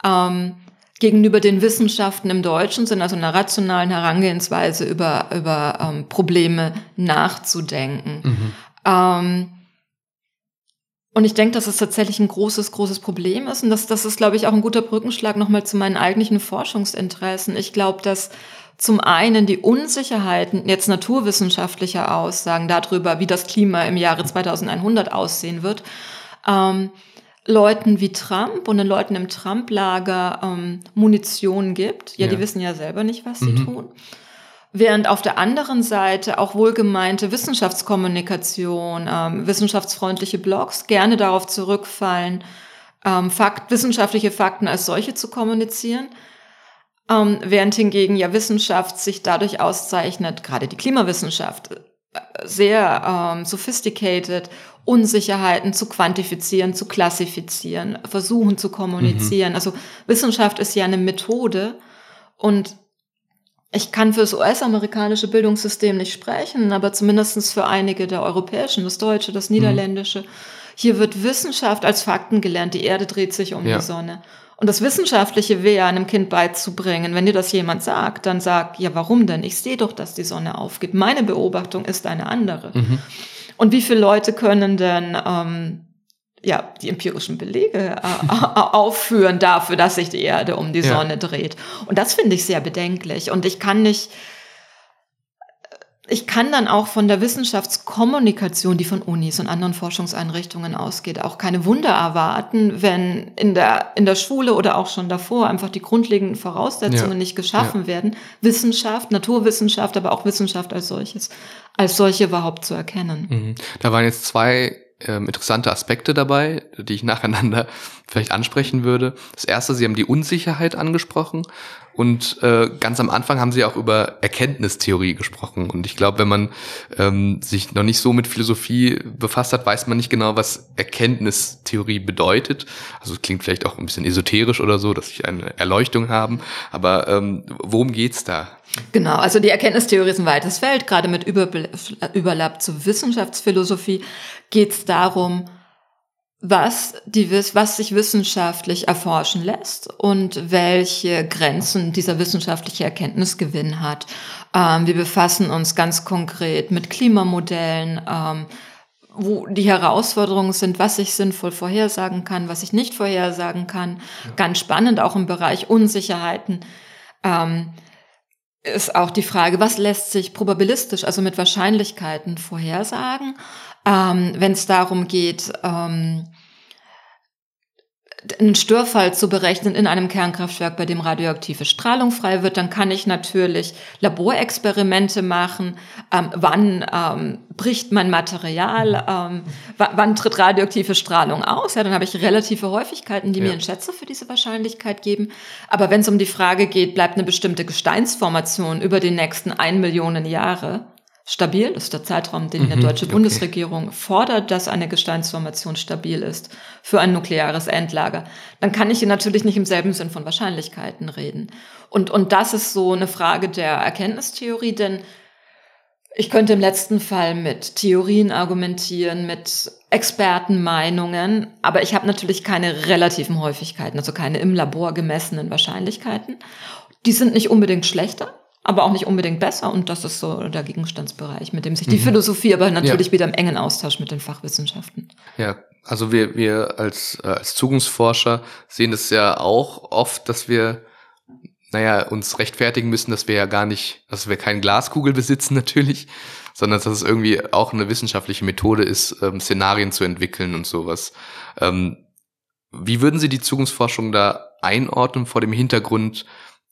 ähm, gegenüber den Wissenschaften im deutschen Sinn, also einer rationalen Herangehensweise über, über ähm, Probleme nachzudenken. Mhm. Ähm, und ich denke, dass es tatsächlich ein großes, großes Problem ist. Und das, das ist, glaube ich, auch ein guter Brückenschlag nochmal zu meinen eigentlichen Forschungsinteressen. Ich glaube, dass zum einen die Unsicherheiten jetzt naturwissenschaftlicher Aussagen darüber, wie das Klima im Jahre 2100 aussehen wird, ähm, Leuten wie Trump und den Leuten im Trump-Lager ähm, Munition gibt. Ja, ja, die wissen ja selber nicht, was sie mhm. tun. Während auf der anderen Seite auch wohlgemeinte Wissenschaftskommunikation, ähm, wissenschaftsfreundliche Blogs gerne darauf zurückfallen, ähm, Fakt, wissenschaftliche Fakten als solche zu kommunizieren. Ähm, während hingegen ja Wissenschaft sich dadurch auszeichnet, gerade die Klimawissenschaft, äh, sehr ähm, sophisticated, Unsicherheiten zu quantifizieren, zu klassifizieren, versuchen zu kommunizieren. Mhm. Also Wissenschaft ist ja eine Methode und ich kann für das US-amerikanische Bildungssystem nicht sprechen, aber zumindestens für einige der europäischen, das deutsche, das mhm. niederländische. Mhm. Hier wird Wissenschaft als Fakten gelernt. Die Erde dreht sich um ja. die Sonne. Und das Wissenschaftliche wäre einem Kind beizubringen. Wenn dir das jemand sagt, dann sag, ja, warum denn? Ich sehe doch, dass die Sonne aufgeht. Meine Beobachtung ist eine andere. Mhm. Und wie viele Leute können denn ähm, ja, die empirischen Belege äh, <laughs> aufführen dafür, dass sich die Erde um die ja. Sonne dreht. Und das finde ich sehr bedenklich. Und ich kann nicht, ich kann dann auch von der Wissenschaftskommunikation, die von Unis und anderen Forschungseinrichtungen ausgeht, auch keine Wunder erwarten, wenn in der, in der Schule oder auch schon davor einfach die grundlegenden Voraussetzungen ja. nicht geschaffen ja. werden, Wissenschaft, Naturwissenschaft, aber auch Wissenschaft als solches, als solche überhaupt zu erkennen. Mhm. Da waren jetzt zwei ähm, interessante Aspekte dabei, die ich nacheinander <laughs> vielleicht ansprechen würde. Das erste, Sie haben die Unsicherheit angesprochen und äh, ganz am Anfang haben Sie auch über Erkenntnistheorie gesprochen. Und ich glaube, wenn man ähm, sich noch nicht so mit Philosophie befasst hat, weiß man nicht genau, was Erkenntnistheorie bedeutet. Also es klingt vielleicht auch ein bisschen esoterisch oder so, dass ich eine Erleuchtung haben. Aber ähm, worum geht's da? Genau, also die Erkenntnistheorie ist ein weites Feld. Gerade mit Überlapp zur Wissenschaftsphilosophie geht es darum, was, die, was sich wissenschaftlich erforschen lässt und welche Grenzen dieser wissenschaftliche Erkenntnisgewinn hat. Ähm, wir befassen uns ganz konkret mit Klimamodellen, ähm, wo die Herausforderungen sind, was ich sinnvoll vorhersagen kann, was ich nicht vorhersagen kann. Ja. Ganz spannend auch im Bereich Unsicherheiten. Ähm, ist auch die Frage, was lässt sich probabilistisch, also mit Wahrscheinlichkeiten vorhersagen, ähm, wenn es darum geht, ähm, einen Störfall zu berechnen in einem Kernkraftwerk, bei dem radioaktive Strahlung frei wird, dann kann ich natürlich Laborexperimente machen. Ähm, wann ähm, bricht mein Material? Ähm, wann tritt radioaktive Strahlung aus? Ja, dann habe ich relative Häufigkeiten, die ja. mir einen Schätzer für diese Wahrscheinlichkeit geben. Aber wenn es um die Frage geht, bleibt eine bestimmte Gesteinsformation über die nächsten ein Millionen Jahre, stabil. Das ist der Zeitraum, den mhm, die deutsche Bundesregierung fordert, dass eine Gesteinsformation stabil ist für ein nukleares Endlager. Dann kann ich natürlich nicht im selben Sinn von Wahrscheinlichkeiten reden. Und, und das ist so eine Frage der Erkenntnistheorie, denn ich könnte im letzten Fall mit Theorien argumentieren, mit Expertenmeinungen, aber ich habe natürlich keine relativen Häufigkeiten, also keine im Labor gemessenen Wahrscheinlichkeiten. Die sind nicht unbedingt schlechter, aber auch nicht unbedingt besser. Und das ist so der Gegenstandsbereich, mit dem sich die mhm. Philosophie aber natürlich ja. wieder im engen Austausch mit den Fachwissenschaften. Ja, also wir, wir als, äh, als Zukunftsforscher sehen es ja auch oft, dass wir, naja, uns rechtfertigen müssen, dass wir ja gar nicht, dass wir keine Glaskugel besitzen <laughs> natürlich, sondern dass es irgendwie auch eine wissenschaftliche Methode ist, ähm, Szenarien zu entwickeln und sowas. Ähm, wie würden Sie die Zukunftsforschung da einordnen vor dem Hintergrund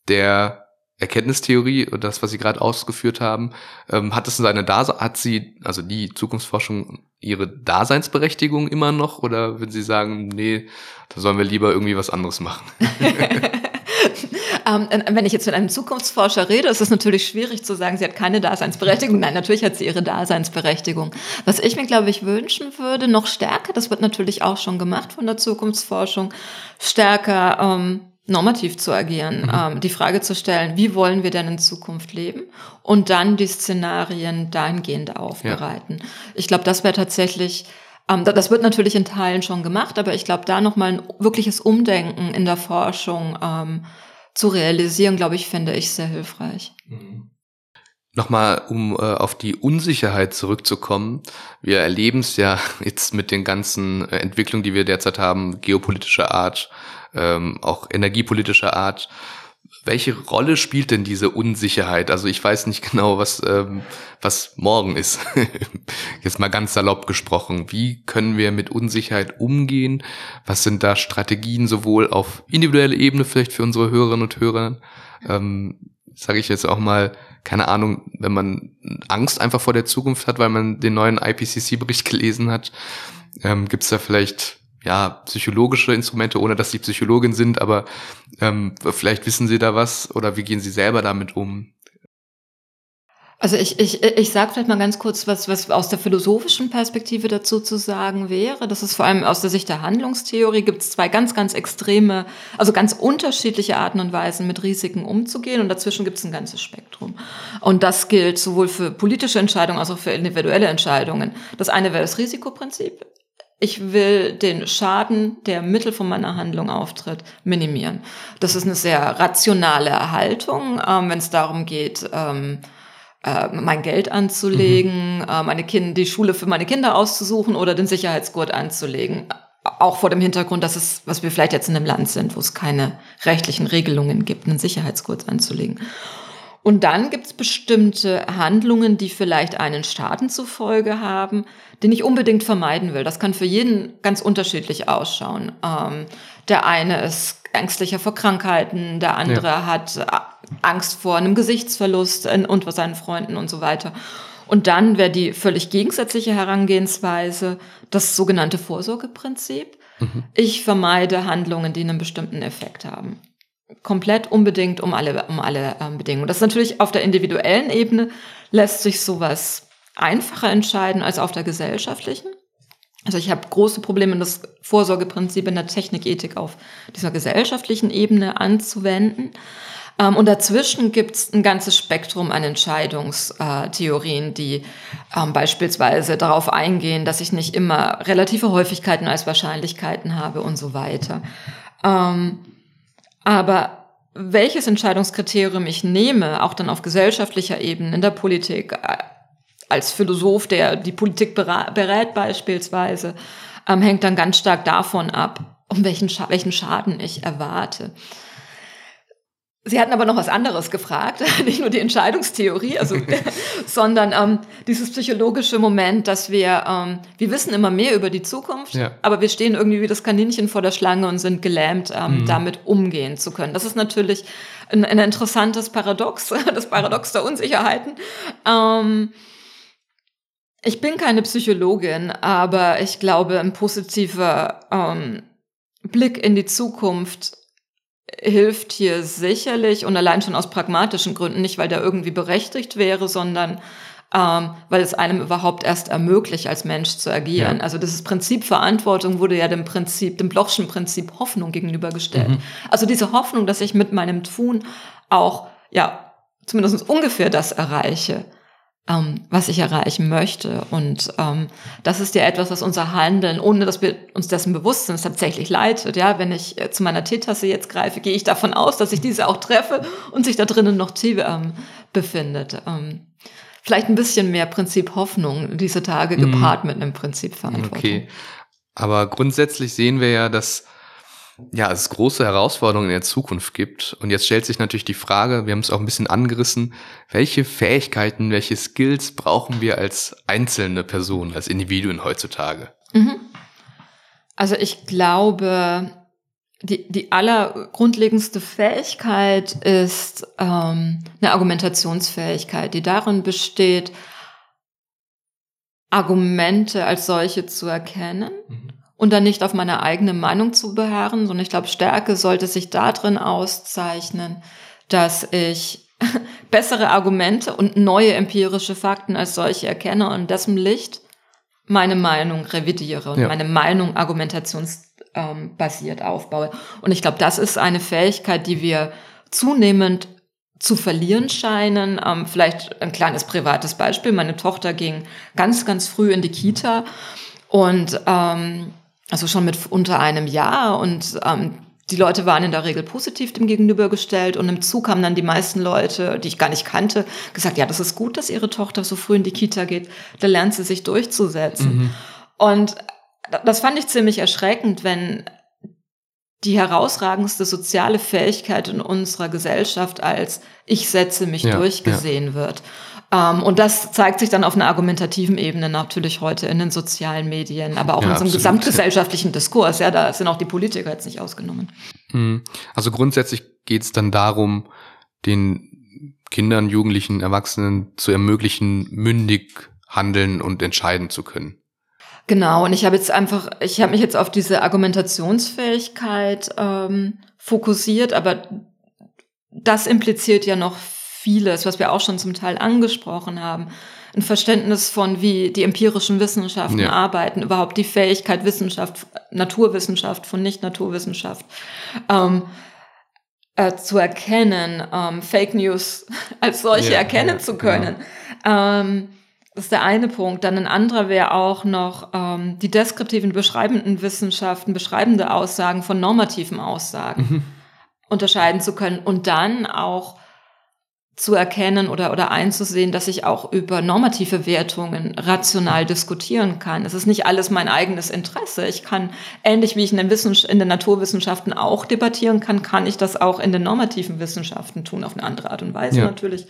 der Erkenntnistheorie und das, was Sie gerade ausgeführt haben, ähm, hat es seine Dase hat sie, also die Zukunftsforschung, ihre Daseinsberechtigung immer noch oder würden Sie sagen, nee, da sollen wir lieber irgendwie was anderes machen? <laughs> <laughs> ähm, wenn ich jetzt mit einem Zukunftsforscher rede, ist es natürlich schwierig zu sagen, sie hat keine Daseinsberechtigung. Nein, natürlich hat sie ihre Daseinsberechtigung. Was ich mir, glaube ich, wünschen würde, noch stärker, das wird natürlich auch schon gemacht von der Zukunftsforschung, stärker ähm, normativ zu agieren, mhm. ähm, die Frage zu stellen, wie wollen wir denn in Zukunft leben und dann die Szenarien dahingehend aufbereiten. Ja. Ich glaube, das wäre tatsächlich, ähm, das wird natürlich in Teilen schon gemacht, aber ich glaube, da nochmal ein wirkliches Umdenken in der Forschung ähm, zu realisieren, glaube ich, finde ich sehr hilfreich. Mhm. Nochmal, um äh, auf die Unsicherheit zurückzukommen. Wir erleben es ja <laughs> jetzt mit den ganzen äh, Entwicklungen, die wir derzeit haben, geopolitischer Art, ähm, auch energiepolitischer Art. Welche Rolle spielt denn diese Unsicherheit? Also ich weiß nicht genau, was, ähm, was morgen ist. <laughs> Jetzt mal ganz salopp gesprochen. Wie können wir mit Unsicherheit umgehen? Was sind da Strategien sowohl auf individueller Ebene vielleicht für unsere Hörerinnen und Hörer? Ähm, Sage ich jetzt auch mal, keine Ahnung, wenn man Angst einfach vor der Zukunft hat, weil man den neuen IPCC-Bericht gelesen hat, ähm, gibt es da vielleicht ja, psychologische Instrumente, ohne dass Sie Psychologin sind, aber ähm, vielleicht wissen Sie da was oder wie gehen Sie selber damit um? Also ich, ich, ich sage vielleicht mal ganz kurz, was, was aus der philosophischen Perspektive dazu zu sagen wäre. Das ist vor allem aus der Sicht der Handlungstheorie gibt es zwei ganz, ganz extreme, also ganz unterschiedliche Arten und Weisen, mit Risiken umzugehen. Und dazwischen gibt es ein ganzes Spektrum. Und das gilt sowohl für politische Entscheidungen als auch für individuelle Entscheidungen. Das eine wäre das Risikoprinzip ich will den Schaden, der Mittel von meiner Handlung auftritt, minimieren. Das ist eine sehr rationale Haltung, ähm, wenn es darum geht, ähm, äh, mein Geld anzulegen, mhm. äh, meine Kinder, die Schule für meine Kinder auszusuchen oder den Sicherheitsgurt anzulegen. Auch vor dem Hintergrund, dass es, was wir vielleicht jetzt in einem Land sind, wo es keine rechtlichen Regelungen gibt, einen Sicherheitsgurt anzulegen. Und dann gibt es bestimmte Handlungen, die vielleicht einen Schaden zufolge haben, den ich unbedingt vermeiden will. Das kann für jeden ganz unterschiedlich ausschauen. Ähm, der eine ist ängstlicher vor Krankheiten, der andere ja. hat äh, Angst vor einem Gesichtsverlust und vor seinen Freunden und so weiter. Und dann wäre die völlig gegensätzliche Herangehensweise das sogenannte Vorsorgeprinzip. Mhm. Ich vermeide Handlungen, die einen bestimmten Effekt haben komplett unbedingt um alle, um alle ähm, Bedingungen. Das ist natürlich auf der individuellen Ebene lässt sich sowas einfacher entscheiden als auf der gesellschaftlichen. Also ich habe große Probleme, das Vorsorgeprinzip in der Technikethik auf dieser gesellschaftlichen Ebene anzuwenden. Ähm, und dazwischen gibt es ein ganzes Spektrum an Entscheidungstheorien, die ähm, beispielsweise darauf eingehen, dass ich nicht immer relative Häufigkeiten als Wahrscheinlichkeiten habe und so weiter. Ähm, aber welches Entscheidungskriterium ich nehme, auch dann auf gesellschaftlicher Ebene, in der Politik, äh, als Philosoph, der die Politik berät beispielsweise, ähm, hängt dann ganz stark davon ab, um welchen, welchen Schaden ich erwarte. Sie hatten aber noch was anderes gefragt, <laughs> nicht nur die Entscheidungstheorie, also, <laughs> sondern ähm, dieses psychologische Moment, dass wir, ähm, wir wissen immer mehr über die Zukunft, ja. aber wir stehen irgendwie wie das Kaninchen vor der Schlange und sind gelähmt, ähm, mhm. damit umgehen zu können. Das ist natürlich ein, ein interessantes Paradox, <laughs> das Paradox der Unsicherheiten. Ähm, ich bin keine Psychologin, aber ich glaube, ein positiver ähm, Blick in die Zukunft hilft hier sicherlich und allein schon aus pragmatischen Gründen, nicht weil der irgendwie berechtigt wäre, sondern ähm, weil es einem überhaupt erst ermöglicht, als Mensch zu agieren. Ja. Also dieses Prinzip Verantwortung wurde ja dem Prinzip, dem Blochschen Prinzip Hoffnung gegenübergestellt. Mhm. Also diese Hoffnung, dass ich mit meinem Tun auch, ja, zumindest ungefähr das erreiche, ähm, was ich erreichen möchte. Und ähm, das ist ja etwas, was unser Handeln, ohne dass wir uns dessen bewusst sind, tatsächlich leitet. Ja, wenn ich äh, zu meiner Teetasse jetzt greife, gehe ich davon aus, dass ich diese auch treffe und sich da drinnen noch Tee ähm, befindet. Ähm, vielleicht ein bisschen mehr Prinzip Hoffnung diese Tage mhm. gepaart mm. mit einem Prinzip Verantwortung. Okay. Aber grundsätzlich sehen wir ja, dass ja, es große Herausforderungen in der Zukunft gibt. Und jetzt stellt sich natürlich die Frage, wir haben es auch ein bisschen angerissen, welche Fähigkeiten, welche Skills brauchen wir als einzelne Person, als Individuen heutzutage? Mhm. Also ich glaube, die, die allergrundlegendste Fähigkeit ist ähm, eine Argumentationsfähigkeit, die darin besteht, Argumente als solche zu erkennen mhm. Und dann nicht auf meine eigene Meinung zu beharren, sondern ich glaube, Stärke sollte sich darin auszeichnen, dass ich <laughs> bessere Argumente und neue empirische Fakten als solche erkenne und dessen Licht meine Meinung revidiere und ja. meine Meinung argumentationsbasiert ähm, aufbaue. Und ich glaube, das ist eine Fähigkeit, die wir zunehmend zu verlieren scheinen. Ähm, vielleicht ein kleines privates Beispiel. Meine Tochter ging ganz, ganz früh in die Kita und ähm, also schon mit unter einem Jahr und ähm, die Leute waren in der Regel positiv dem gegenübergestellt und im Zug haben dann die meisten Leute, die ich gar nicht kannte, gesagt, ja, das ist gut, dass ihre Tochter so früh in die Kita geht, da lernt sie sich durchzusetzen. Mhm. Und das fand ich ziemlich erschreckend, wenn die herausragendste soziale Fähigkeit in unserer Gesellschaft als ich setze mich ja, durch gesehen ja. wird. Ähm, und das zeigt sich dann auf einer argumentativen Ebene natürlich heute in den sozialen Medien, aber auch ja, in unserem gesamtgesellschaftlichen Diskurs. Ja, da sind auch die Politiker jetzt nicht ausgenommen. Mhm. Also grundsätzlich geht es dann darum, den Kindern, Jugendlichen, Erwachsenen zu ermöglichen, mündig handeln und entscheiden zu können. Genau, und ich habe jetzt einfach, ich habe mich jetzt auf diese Argumentationsfähigkeit ähm, fokussiert, aber das impliziert ja noch vieles, was wir auch schon zum Teil angesprochen haben. Ein Verständnis von, wie die empirischen Wissenschaften ja. arbeiten, überhaupt die Fähigkeit Wissenschaft, Naturwissenschaft von Nicht-Naturwissenschaft ähm, äh, zu erkennen, ähm, Fake News <laughs> als solche ja, erkennen ja, zu können. Genau. Ähm, das ist der eine Punkt. Dann ein anderer wäre auch noch ähm, die deskriptiven, beschreibenden Wissenschaften, beschreibende Aussagen von normativen Aussagen mhm. unterscheiden zu können und dann auch zu erkennen oder, oder einzusehen, dass ich auch über normative Wertungen rational diskutieren kann. Es ist nicht alles mein eigenes Interesse. Ich kann, ähnlich wie ich in den, Wissens in den Naturwissenschaften auch debattieren kann, kann ich das auch in den normativen Wissenschaften tun, auf eine andere Art und Weise ja. natürlich.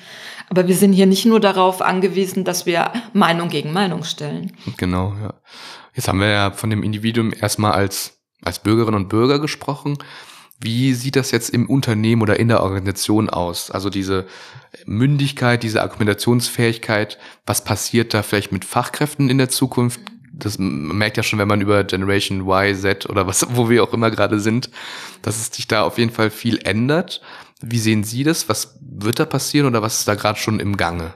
Aber wir sind hier nicht nur darauf angewiesen, dass wir Meinung gegen Meinung stellen. Genau, ja. Jetzt haben wir ja von dem Individuum erstmal als, als Bürgerinnen und Bürger gesprochen. Wie sieht das jetzt im Unternehmen oder in der Organisation aus? Also diese Mündigkeit, diese Argumentationsfähigkeit, was passiert da vielleicht mit Fachkräften in der Zukunft? Das merkt ja schon, wenn man über Generation Y, Z oder was, <laughs> wo wir auch immer gerade sind, dass es sich da auf jeden Fall viel ändert. Wie sehen Sie das? Was wird da passieren oder was ist da gerade schon im Gange?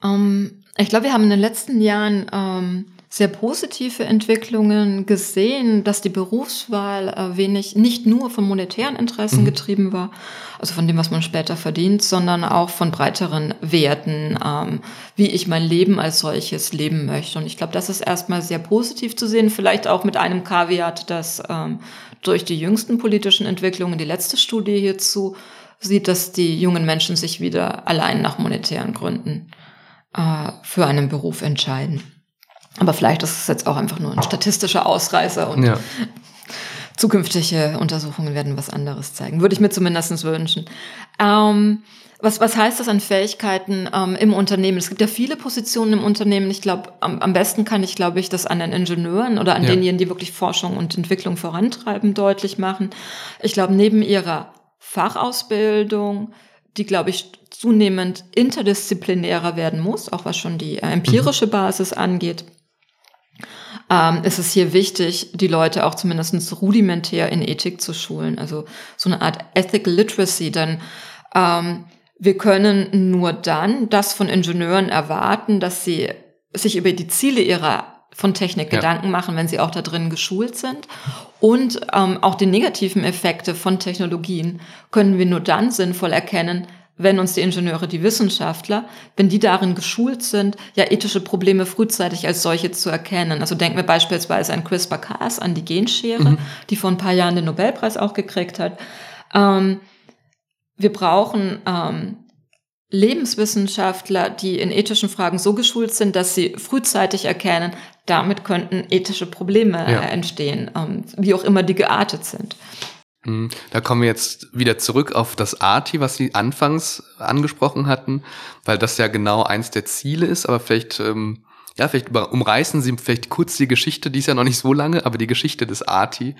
Um, ähm, ich glaube, wir haben in den letzten Jahren um ähm, sehr positive Entwicklungen gesehen, dass die Berufswahl äh, wenig nicht nur von monetären Interessen mhm. getrieben war, also von dem, was man später verdient, sondern auch von breiteren Werten, ähm, wie ich mein Leben als solches leben möchte. Und ich glaube, das ist erstmal sehr positiv zu sehen, vielleicht auch mit einem Kaviat, dass ähm, durch die jüngsten politischen Entwicklungen, die letzte Studie hierzu, sieht, dass die jungen Menschen sich wieder allein nach monetären Gründen äh, für einen Beruf entscheiden. Aber vielleicht ist es jetzt auch einfach nur ein statistischer Ausreißer und ja. zukünftige Untersuchungen werden was anderes zeigen. Würde ich mir zumindest wünschen. Ähm, was, was heißt das an Fähigkeiten ähm, im Unternehmen? Es gibt ja viele Positionen im Unternehmen. Ich glaube, am, am besten kann ich, glaube ich, das an den Ingenieuren oder an ja. denjenigen, die wirklich Forschung und Entwicklung vorantreiben, deutlich machen. Ich glaube, neben ihrer Fachausbildung, die, glaube ich, zunehmend interdisziplinärer werden muss, auch was schon die äh, empirische mhm. Basis angeht, ähm, ist es hier wichtig, die Leute auch zumindest rudimentär in Ethik zu schulen. Also so eine Art Ethical Literacy, denn ähm, wir können nur dann das von Ingenieuren erwarten, dass sie sich über die Ziele ihrer von Technik ja. Gedanken machen, wenn sie auch da drin geschult sind. Und ähm, auch die negativen Effekte von Technologien können wir nur dann sinnvoll erkennen, wenn uns die Ingenieure, die Wissenschaftler, wenn die darin geschult sind, ja ethische Probleme frühzeitig als solche zu erkennen. Also denken wir beispielsweise an CRISPR-Cas, an die Genschere, mhm. die vor ein paar Jahren den Nobelpreis auch gekriegt hat. Ähm, wir brauchen ähm, Lebenswissenschaftler, die in ethischen Fragen so geschult sind, dass sie frühzeitig erkennen, damit könnten ethische Probleme ja. entstehen, ähm, wie auch immer die geartet sind. Mhm. Da kommen wir jetzt wieder zurück auf das ARTI, was Sie anfangs angesprochen hatten, weil das ja genau eins der Ziele ist, aber vielleicht, ähm, ja, vielleicht umreißen Sie vielleicht kurz die Geschichte, die ist ja noch nicht so lange, aber die Geschichte des ARTI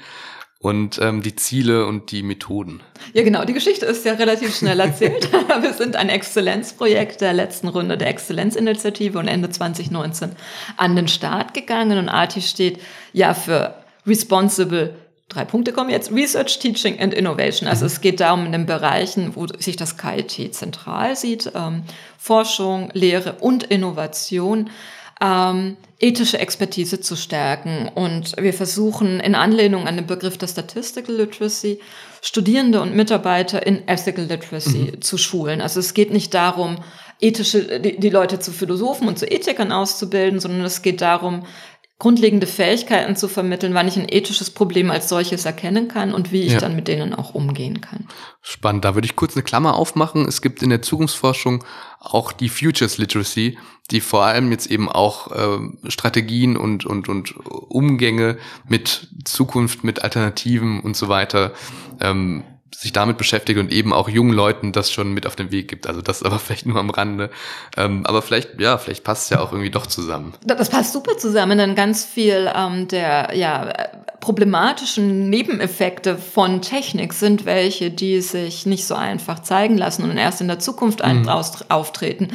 und ähm, die Ziele und die Methoden. Ja, genau. Die Geschichte ist ja relativ schnell erzählt. <laughs> <laughs> wir sind ein Exzellenzprojekt der letzten Runde der Exzellenzinitiative und Ende 2019 an den Start gegangen. Und ARTI steht ja für Responsible drei Punkte kommen jetzt. Research, Teaching and Innovation. Also mhm. es geht darum, in den Bereichen, wo sich das KIT zentral sieht, ähm, Forschung, Lehre und Innovation, ähm, ethische Expertise zu stärken. Und wir versuchen in Anlehnung an den Begriff der Statistical Literacy Studierende und Mitarbeiter in Ethical Literacy mhm. zu schulen. Also es geht nicht darum, ethische, die, die Leute zu Philosophen und zu Ethikern auszubilden, sondern es geht darum, grundlegende Fähigkeiten zu vermitteln, wann ich ein ethisches Problem als solches erkennen kann und wie ich ja. dann mit denen auch umgehen kann. Spannend. Da würde ich kurz eine Klammer aufmachen. Es gibt in der Zukunftsforschung auch die Futures Literacy, die vor allem jetzt eben auch äh, Strategien und, und, und Umgänge mit Zukunft, mit Alternativen und so weiter ähm, sich damit beschäftigt und eben auch jungen Leuten das schon mit auf den Weg gibt. Also das <laughs> aber vielleicht nur am Rande. Ähm, aber vielleicht, ja, vielleicht passt es ja auch irgendwie doch zusammen. Das passt super zusammen, denn ganz viel ähm, der ja, problematischen Nebeneffekte von Technik sind welche, die sich nicht so einfach zeigen lassen und erst in der Zukunft mhm. auftreten.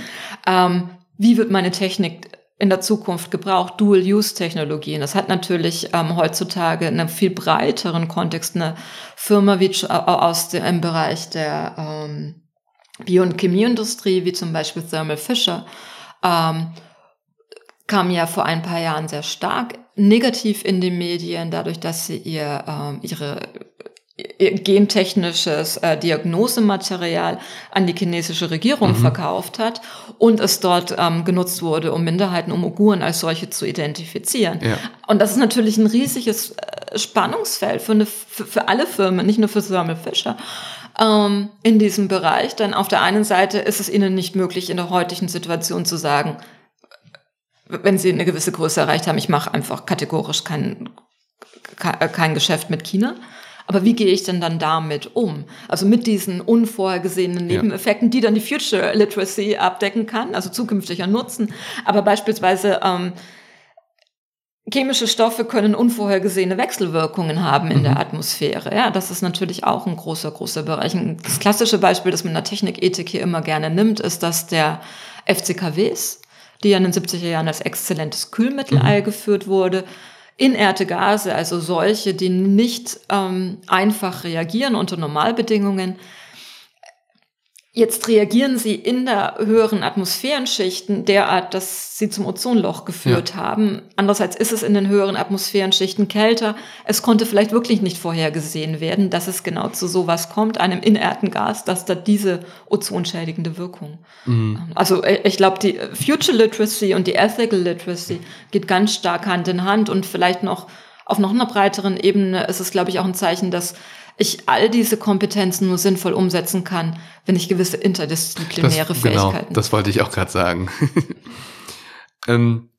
Ähm, wie wird meine Technik in der Zukunft gebraucht, Dual-Use-Technologien. Das hat natürlich ähm, heutzutage in einem viel breiteren Kontext eine Firma wie aus dem im Bereich der ähm, Bio- und Chemieindustrie, wie zum Beispiel Thermal Fisher, ähm, kam ja vor ein paar Jahren sehr stark negativ in die Medien, dadurch, dass sie ihr, ähm, ihre gentechnisches äh, Diagnosematerial an die chinesische Regierung mhm. verkauft hat und es dort ähm, genutzt wurde, um Minderheiten, um Uiguren als solche zu identifizieren. Ja. Und das ist natürlich ein riesiges äh, Spannungsfeld für, eine, für, für alle Firmen, nicht nur für Thermal Fisher ähm, in diesem Bereich. Denn auf der einen Seite ist es ihnen nicht möglich, in der heutigen Situation zu sagen, wenn sie eine gewisse Größe erreicht haben, ich mache einfach kategorisch kein, kein Geschäft mit China. Aber wie gehe ich denn dann damit um? Also mit diesen unvorhergesehenen Nebeneffekten, ja. die dann die Future Literacy abdecken kann, also zukünftiger Nutzen. Aber beispielsweise ähm, chemische Stoffe können unvorhergesehene Wechselwirkungen haben in mhm. der Atmosphäre. Ja, das ist natürlich auch ein großer, großer Bereich. Das klassische Beispiel, das man in der Technikethik hier immer gerne nimmt, ist das der FCKWs, die ja in den 70er Jahren als exzellentes Kühlmittel mhm. eingeführt wurde inerte Gase, also solche, die nicht ähm, einfach reagieren unter Normalbedingungen, Jetzt reagieren sie in der höheren Atmosphärenschichten derart, dass sie zum Ozonloch geführt ja. haben. Andererseits ist es in den höheren Atmosphärenschichten kälter. Es konnte vielleicht wirklich nicht vorhergesehen werden, dass es genau zu sowas kommt, einem inerten Gas, dass da diese ozonschädigende Wirkung. Mhm. Also äh, ich glaube, die Future Literacy und die Ethical Literacy geht ganz stark Hand in Hand und vielleicht noch auf noch einer breiteren Ebene ist es, glaube ich, auch ein Zeichen, dass ich all diese Kompetenzen nur sinnvoll umsetzen kann, wenn ich gewisse interdisziplinäre das, genau, Fähigkeiten. Genau, das wollte ich auch gerade sagen. <laughs> ähm,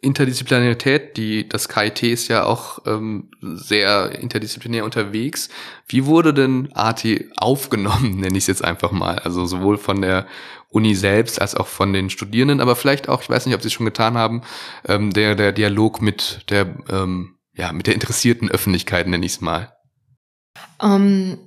Interdisziplinarität, die das KIT ist ja auch ähm, sehr interdisziplinär unterwegs. Wie wurde denn AT aufgenommen, <laughs> nenne ich es jetzt einfach mal? Also sowohl von der Uni selbst als auch von den Studierenden, aber vielleicht auch, ich weiß nicht, ob Sie es schon getan haben, ähm, der der Dialog mit der ähm, ja mit der interessierten Öffentlichkeit nenne ich es mal. Ähm,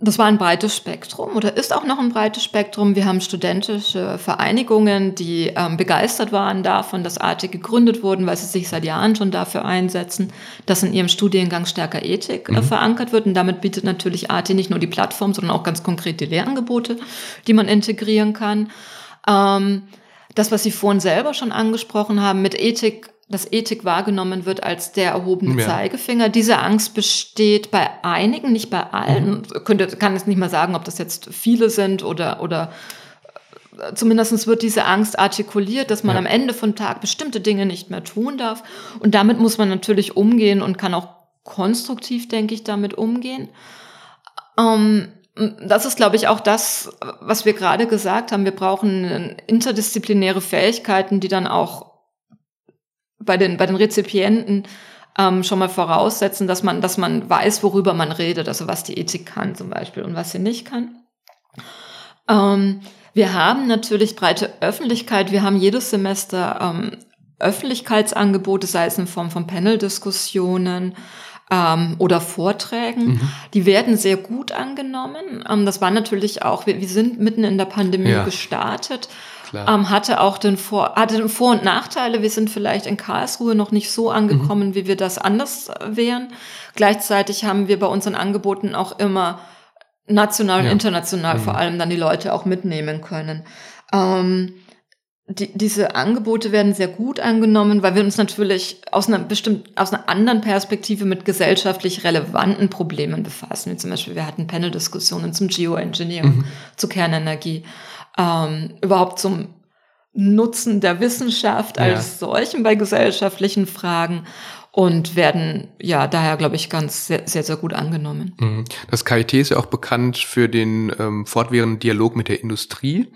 das war ein breites Spektrum oder ist auch noch ein breites Spektrum. Wir haben studentische Vereinigungen, die ähm, begeistert waren davon, dass ARTE gegründet wurden, weil sie sich seit Jahren schon dafür einsetzen, dass in ihrem Studiengang stärker Ethik äh, mhm. verankert wird. Und damit bietet natürlich ARTE nicht nur die Plattform, sondern auch ganz konkret die Lehrangebote, die man integrieren kann. Ähm, das, was Sie vorhin selber schon angesprochen haben, mit Ethik dass Ethik wahrgenommen wird als der erhobene ja. Zeigefinger. Diese Angst besteht bei einigen, nicht bei allen. Mhm. Könnte, kann es nicht mal sagen, ob das jetzt viele sind oder, oder äh, zumindest wird diese Angst artikuliert, dass man ja. am Ende von Tag bestimmte Dinge nicht mehr tun darf. Und damit muss man natürlich umgehen und kann auch konstruktiv, denke ich, damit umgehen. Ähm, das ist, glaube ich, auch das, was wir gerade gesagt haben. Wir brauchen interdisziplinäre Fähigkeiten, die dann auch bei den, bei den Rezipienten ähm, schon mal voraussetzen, dass man, dass man weiß, worüber man redet, also was die Ethik kann zum Beispiel und was sie nicht kann. Ähm, wir haben natürlich breite Öffentlichkeit. Wir haben jedes Semester ähm, Öffentlichkeitsangebote, sei es in Form von Panel-Diskussionen ähm, oder Vorträgen. Mhm. Die werden sehr gut angenommen. Ähm, das war natürlich auch, wir, wir sind mitten in der Pandemie ja. gestartet. Ähm, hatte auch den Vor hatte Vor- und Nachteile. Wir sind vielleicht in Karlsruhe noch nicht so angekommen, mhm. wie wir das anders wären. Gleichzeitig haben wir bei unseren Angeboten auch immer national und ja. international mhm. vor allem dann die Leute auch mitnehmen können. Ähm, die, diese Angebote werden sehr gut angenommen, weil wir uns natürlich aus einer bestimmt aus einer anderen Perspektive mit gesellschaftlich relevanten Problemen befassen. Wie zum Beispiel wir hatten Panel-Diskussionen zum Geoengineering, mhm. zur Kernenergie, ähm, überhaupt zum Nutzen der Wissenschaft als ja. solchen bei gesellschaftlichen Fragen und werden ja daher, glaube ich, ganz sehr, sehr, sehr gut angenommen. Mhm. Das KIT ist ja auch bekannt für den ähm, fortwährenden Dialog mit der Industrie.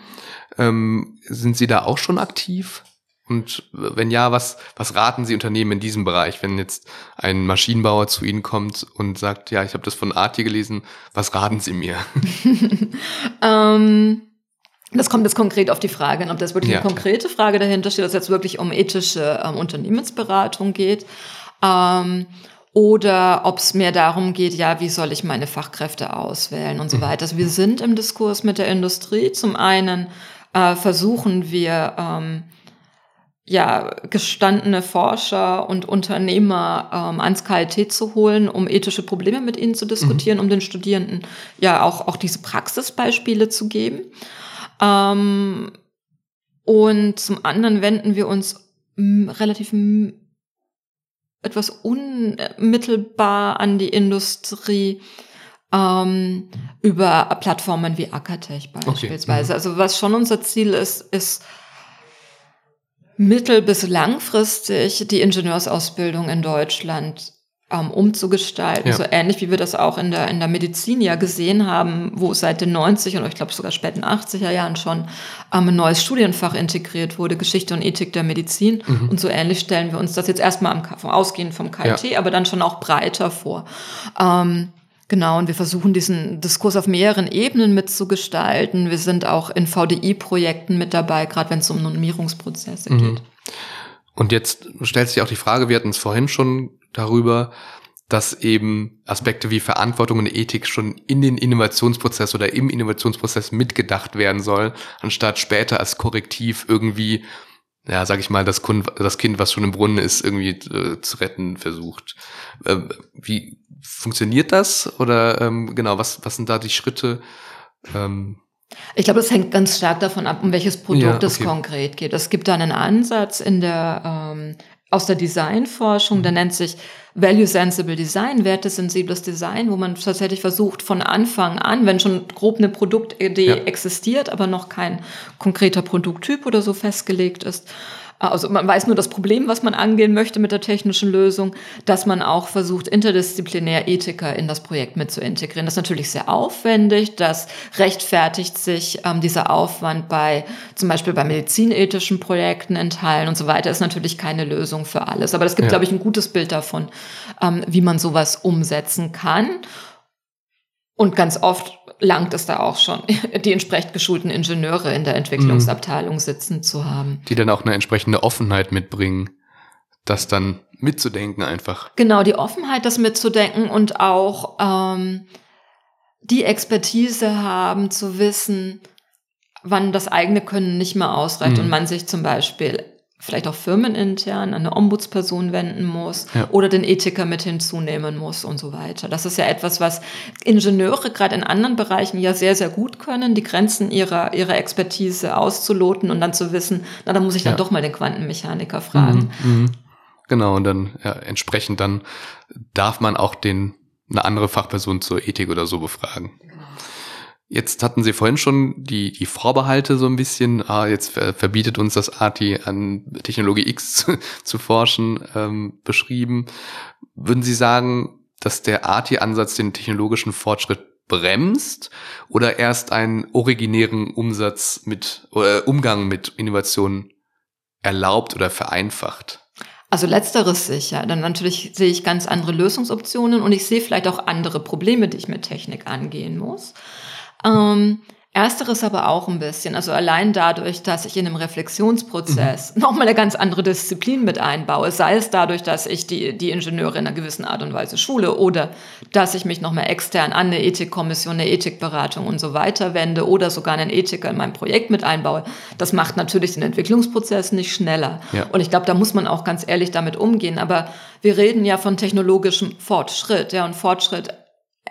Ähm, sind Sie da auch schon aktiv? Und wenn ja, was, was raten Sie Unternehmen in diesem Bereich, wenn jetzt ein Maschinenbauer zu Ihnen kommt und sagt, ja, ich habe das von Arti gelesen, was raten Sie mir? <laughs> <laughs> ähm, das kommt jetzt konkret auf die Frage, ob das wirklich ja, eine konkrete Frage dahinter steht, dass es jetzt wirklich um ethische ähm, Unternehmensberatung geht. Ähm, oder ob es mehr darum geht, ja, wie soll ich meine Fachkräfte auswählen und so mhm. weiter. Also wir sind im Diskurs mit der Industrie. Zum einen äh, versuchen wir, ähm, ja, gestandene Forscher und Unternehmer ähm, ans KIT zu holen, um ethische Probleme mit ihnen zu diskutieren, mhm. um den Studierenden ja auch, auch diese Praxisbeispiele zu geben. Ähm, und zum anderen wenden wir uns relativ etwas unmittelbar an die Industrie ähm, über Plattformen wie Akatech beispielsweise. Okay. Mhm. Also was schon unser Ziel ist, ist mittel- bis langfristig die Ingenieursausbildung in Deutschland ähm, umzugestalten, ja. so ähnlich wie wir das auch in der, in der Medizin ja gesehen haben, wo seit den 90 und ich glaube sogar späten 80er Jahren schon ähm, ein neues Studienfach integriert wurde, Geschichte und Ethik der Medizin. Mhm. Und so ähnlich stellen wir uns das jetzt erstmal am, vom Ausgehen vom KIT, ja. aber dann schon auch breiter vor. Ähm, Genau, und wir versuchen diesen Diskurs auf mehreren Ebenen mitzugestalten. Wir sind auch in VDI-Projekten mit dabei, gerade wenn es um Normierungsprozesse mhm. geht. Und jetzt stellt sich auch die Frage, wir hatten es vorhin schon darüber, dass eben Aspekte wie Verantwortung und Ethik schon in den Innovationsprozess oder im Innovationsprozess mitgedacht werden soll, anstatt später als Korrektiv irgendwie, ja, sag ich mal, das, kind, das Kind, was schon im Brunnen ist, irgendwie äh, zu retten versucht. Äh, wie funktioniert das? Oder ähm, genau, was, was sind da die Schritte? Ähm, ich glaube, es hängt ganz stark davon ab, um welches Produkt ja, okay. es konkret geht. Es gibt da einen Ansatz in der ähm, aus der Designforschung, mhm. der nennt sich Value Sensible Design, wertesensibles Design, wo man tatsächlich versucht, von Anfang an, wenn schon grob eine Produktidee ja. existiert, aber noch kein konkreter Produkttyp oder so festgelegt ist, also man weiß nur das Problem, was man angehen möchte mit der technischen Lösung, dass man auch versucht, interdisziplinär Ethiker in das Projekt mit zu integrieren. Das ist natürlich sehr aufwendig, das rechtfertigt sich ähm, dieser Aufwand bei zum Beispiel bei medizinethischen Projekten in Teilen und so weiter, ist natürlich keine Lösung für alles. Aber es gibt, ja. glaube ich, ein gutes Bild davon, ähm, wie man sowas umsetzen kann. Und ganz oft langt es da auch schon, <laughs> die entsprechend geschulten Ingenieure in der Entwicklungsabteilung sitzen zu haben. Die dann auch eine entsprechende Offenheit mitbringen, das dann mitzudenken einfach. Genau, die Offenheit, das mitzudenken und auch ähm, die Expertise haben, zu wissen, wann das eigene Können nicht mehr ausreicht mhm. und man sich zum Beispiel vielleicht auch firmenintern an eine Ombudsperson wenden muss ja. oder den Ethiker mit hinzunehmen muss und so weiter. Das ist ja etwas, was Ingenieure gerade in anderen Bereichen ja sehr, sehr gut können, die Grenzen ihrer, ihrer Expertise auszuloten und dann zu wissen, na, da muss ich dann ja. doch mal den Quantenmechaniker fragen. Mhm, mh. Genau, und dann ja, entsprechend dann darf man auch den eine andere Fachperson zur Ethik oder so befragen. Jetzt hatten Sie vorhin schon die, die Vorbehalte so ein bisschen, ah, jetzt verbietet uns das ATI an Technologie X zu, <laughs> zu forschen, ähm, beschrieben. Würden Sie sagen, dass der ATI-Ansatz den technologischen Fortschritt bremst oder erst einen originären Umsatz mit oder Umgang mit Innovationen erlaubt oder vereinfacht? Also letzteres sicher. Dann natürlich sehe ich ganz andere Lösungsoptionen und ich sehe vielleicht auch andere Probleme, die ich mit Technik angehen muss. Ähm, Ersteres aber auch ein bisschen. Also allein dadurch, dass ich in einem Reflexionsprozess mhm. nochmal eine ganz andere Disziplin mit einbaue, sei es dadurch, dass ich die, die Ingenieure in einer gewissen Art und Weise schule oder dass ich mich nochmal extern an eine Ethikkommission, eine Ethikberatung und so weiter wende oder sogar einen Ethiker in mein Projekt mit einbaue. Das macht natürlich den Entwicklungsprozess nicht schneller. Ja. Und ich glaube, da muss man auch ganz ehrlich damit umgehen. Aber wir reden ja von technologischem Fortschritt. Ja, und Fortschritt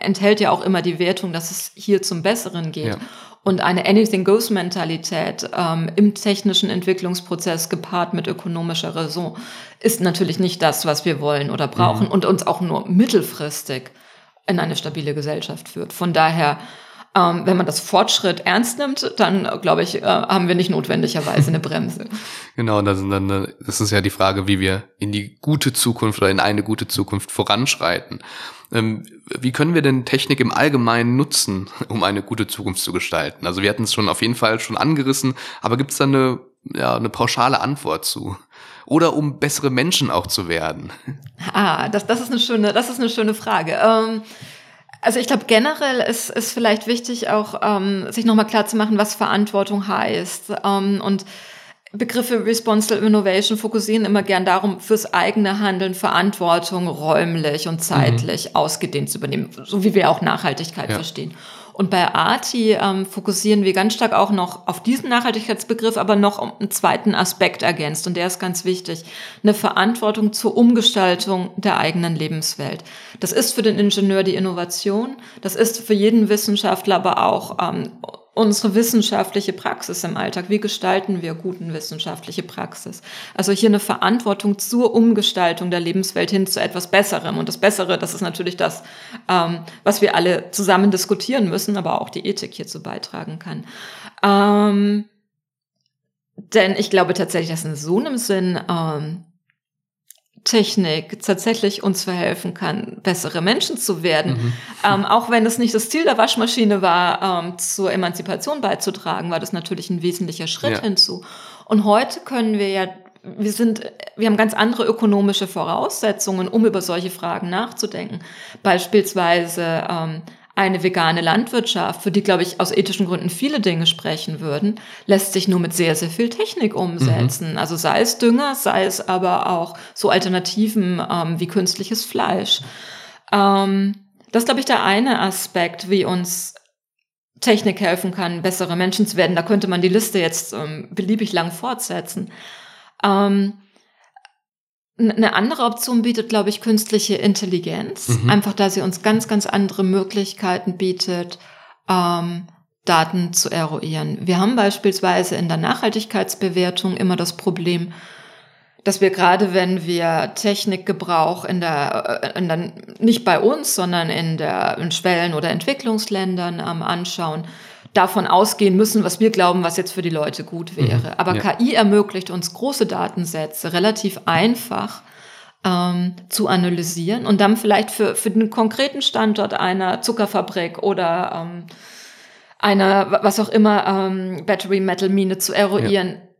enthält ja auch immer die Wertung, dass es hier zum Besseren geht. Ja. Und eine Anything-Goes-Mentalität ähm, im technischen Entwicklungsprozess gepaart mit ökonomischer Raison ist natürlich nicht das, was wir wollen oder brauchen mhm. und uns auch nur mittelfristig in eine stabile Gesellschaft führt. Von daher ähm, wenn man das Fortschritt ernst nimmt, dann glaube ich, äh, haben wir nicht notwendigerweise eine Bremse. <laughs> genau, das, dann, das ist ja die Frage, wie wir in die gute Zukunft oder in eine gute Zukunft voranschreiten. Ähm, wie können wir denn Technik im Allgemeinen nutzen, um eine gute Zukunft zu gestalten? Also wir hatten es schon auf jeden Fall schon angerissen, aber gibt es da eine, ja, eine pauschale Antwort zu? Oder um bessere Menschen auch zu werden? <laughs> Ah, das, das, ist, eine schöne, das ist eine schöne Frage. Ähm also ich glaube, generell ist, ist vielleicht wichtig, auch ähm, sich nochmal klar zu machen, was Verantwortung heißt. Ähm, und Begriffe Responsible Innovation fokussieren immer gern darum, fürs eigene Handeln Verantwortung räumlich und zeitlich mhm. ausgedehnt zu übernehmen, so wie wir auch Nachhaltigkeit ja. verstehen. Und bei ARTI ähm, fokussieren wir ganz stark auch noch auf diesen Nachhaltigkeitsbegriff, aber noch um einen zweiten Aspekt ergänzt. Und der ist ganz wichtig. Eine Verantwortung zur Umgestaltung der eigenen Lebenswelt. Das ist für den Ingenieur die Innovation. Das ist für jeden Wissenschaftler aber auch ähm, unsere wissenschaftliche Praxis im Alltag? Wie gestalten wir guten wissenschaftliche Praxis? Also hier eine Verantwortung zur Umgestaltung der Lebenswelt hin zu etwas Besserem. Und das Bessere, das ist natürlich das, ähm, was wir alle zusammen diskutieren müssen, aber auch die Ethik hierzu beitragen kann. Ähm, denn ich glaube tatsächlich, dass in so einem Sinn ähm, Technik tatsächlich uns verhelfen kann, bessere Menschen zu werden. Mhm. Ähm, auch wenn es nicht das Ziel der Waschmaschine war, ähm, zur Emanzipation beizutragen, war das natürlich ein wesentlicher Schritt ja. hinzu. Und heute können wir ja, wir sind, wir haben ganz andere ökonomische Voraussetzungen, um über solche Fragen nachzudenken. Beispielsweise ähm, eine vegane Landwirtschaft, für die, glaube ich, aus ethischen Gründen viele Dinge sprechen würden, lässt sich nur mit sehr, sehr viel Technik umsetzen. Mhm. Also sei es Dünger, sei es aber auch so Alternativen ähm, wie künstliches Fleisch. Ähm, das ist, glaube ich, der eine Aspekt, wie uns Technik helfen kann, bessere Menschen zu werden. Da könnte man die Liste jetzt ähm, beliebig lang fortsetzen. Ähm, eine andere Option bietet, glaube ich, künstliche Intelligenz. Mhm. Einfach da sie uns ganz, ganz andere Möglichkeiten bietet, ähm, Daten zu eruieren. Wir haben beispielsweise in der Nachhaltigkeitsbewertung immer das Problem, dass wir gerade, wenn wir Technikgebrauch in der, äh, in der nicht bei uns, sondern in der in Schwellen- oder Entwicklungsländern ähm, anschauen, davon ausgehen müssen, was wir glauben, was jetzt für die Leute gut wäre. Mhm. Aber ja. KI ermöglicht uns große Datensätze relativ einfach ähm, zu analysieren und dann vielleicht für, für den konkreten Standort einer Zuckerfabrik oder ähm, einer, was auch immer, ähm, Battery Metal Mine zu eruieren. Ja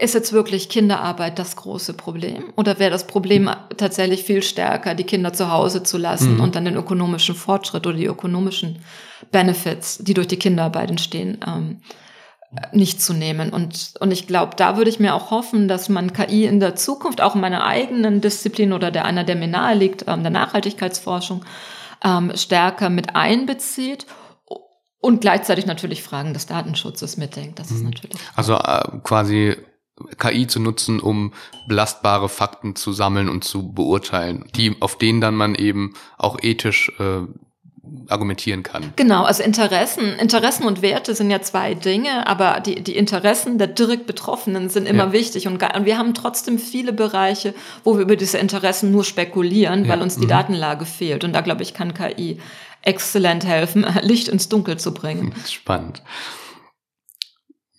ist jetzt wirklich Kinderarbeit das große Problem? Oder wäre das Problem tatsächlich viel stärker, die Kinder zu Hause zu lassen mhm. und dann den ökonomischen Fortschritt oder die ökonomischen Benefits, die durch die Kinderarbeit entstehen, ähm, nicht zu nehmen? Und, und ich glaube, da würde ich mir auch hoffen, dass man KI in der Zukunft auch in meiner eigenen Disziplin oder der einer, der mir nahe liegt, ähm, der Nachhaltigkeitsforschung, ähm, stärker mit einbezieht und gleichzeitig natürlich Fragen des Datenschutzes mitdenkt. Das ist mhm. natürlich. Also äh, quasi KI zu nutzen, um belastbare Fakten zu sammeln und zu beurteilen, die, auf denen dann man eben auch ethisch äh, argumentieren kann. Genau, also Interessen, Interessen und Werte sind ja zwei Dinge, aber die, die Interessen der direkt Betroffenen sind immer ja. wichtig und, und, wir haben trotzdem viele Bereiche, wo wir über diese Interessen nur spekulieren, weil uns die mhm. Datenlage fehlt. Und da glaube ich, kann KI exzellent helfen, <laughs> Licht ins Dunkel zu bringen. Spannend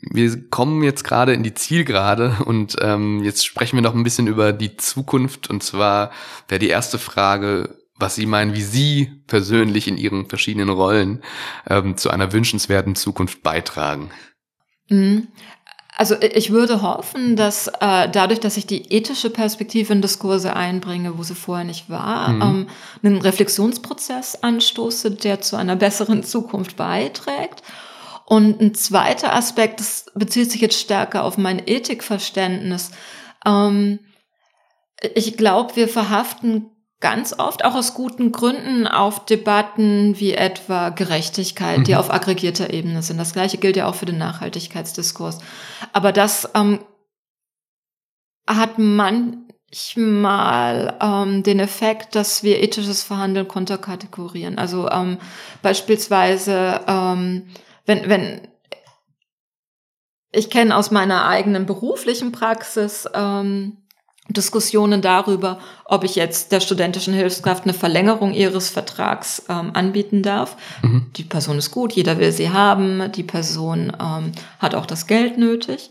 wir kommen jetzt gerade in die Zielgerade und ähm, jetzt sprechen wir noch ein bisschen über die Zukunft. Und zwar wäre die erste Frage, was Sie meinen, wie Sie persönlich in Ihren verschiedenen Rollen ähm, zu einer wünschenswerten Zukunft beitragen. Mhm. Also ich würde hoffen, dass äh, dadurch, dass ich die ethische Perspektive in Diskurse einbringe, wo sie vorher nicht war, mhm. ähm, einen Reflexionsprozess anstoße, der zu einer besseren Zukunft beiträgt. Und ein zweiter Aspekt, das bezieht sich jetzt stärker auf mein Ethikverständnis. Ähm, ich glaube, wir verhaften ganz oft auch aus guten Gründen auf Debatten wie etwa Gerechtigkeit, mhm. die auf aggregierter Ebene sind. Das gleiche gilt ja auch für den Nachhaltigkeitsdiskurs. Aber das ähm, hat manchmal ähm, den Effekt, dass wir ethisches Verhandeln konterkategorieren. Also ähm, beispielsweise, ähm, wenn, wenn ich kenne aus meiner eigenen beruflichen Praxis ähm, Diskussionen darüber, ob ich jetzt der studentischen Hilfskraft eine Verlängerung ihres Vertrags ähm, anbieten darf. Mhm. Die Person ist gut, jeder will sie haben, die Person ähm, hat auch das Geld nötig.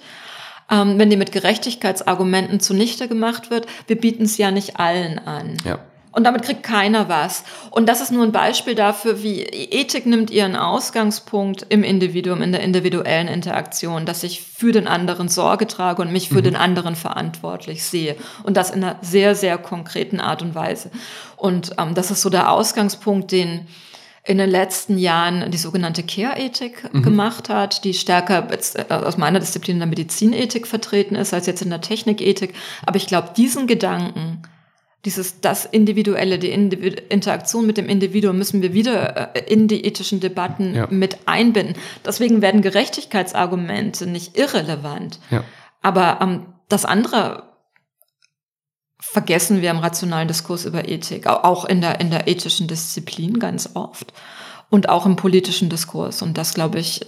Ähm, wenn die mit Gerechtigkeitsargumenten zunichte gemacht wird, wir bieten es ja nicht allen an. Ja. Und damit kriegt keiner was. Und das ist nur ein Beispiel dafür, wie Ethik nimmt ihren Ausgangspunkt im Individuum, in der individuellen Interaktion, dass ich für den anderen Sorge trage und mich für mhm. den anderen verantwortlich sehe. Und das in einer sehr, sehr konkreten Art und Weise. Und ähm, das ist so der Ausgangspunkt, den in den letzten Jahren die sogenannte Care-Ethik mhm. gemacht hat, die stärker äh, aus meiner Disziplin in der Medizinethik vertreten ist als jetzt in der Technikethik. Aber ich glaube, diesen Gedanken, dieses das Individuelle, die Individu Interaktion mit dem Individuum müssen wir wieder äh, in die ethischen Debatten ja. mit einbinden. Deswegen werden Gerechtigkeitsargumente nicht irrelevant. Ja. Aber ähm, das andere vergessen wir im rationalen Diskurs über Ethik, auch in der, in der ethischen Disziplin ganz oft und auch im politischen Diskurs. Und das, glaube ich,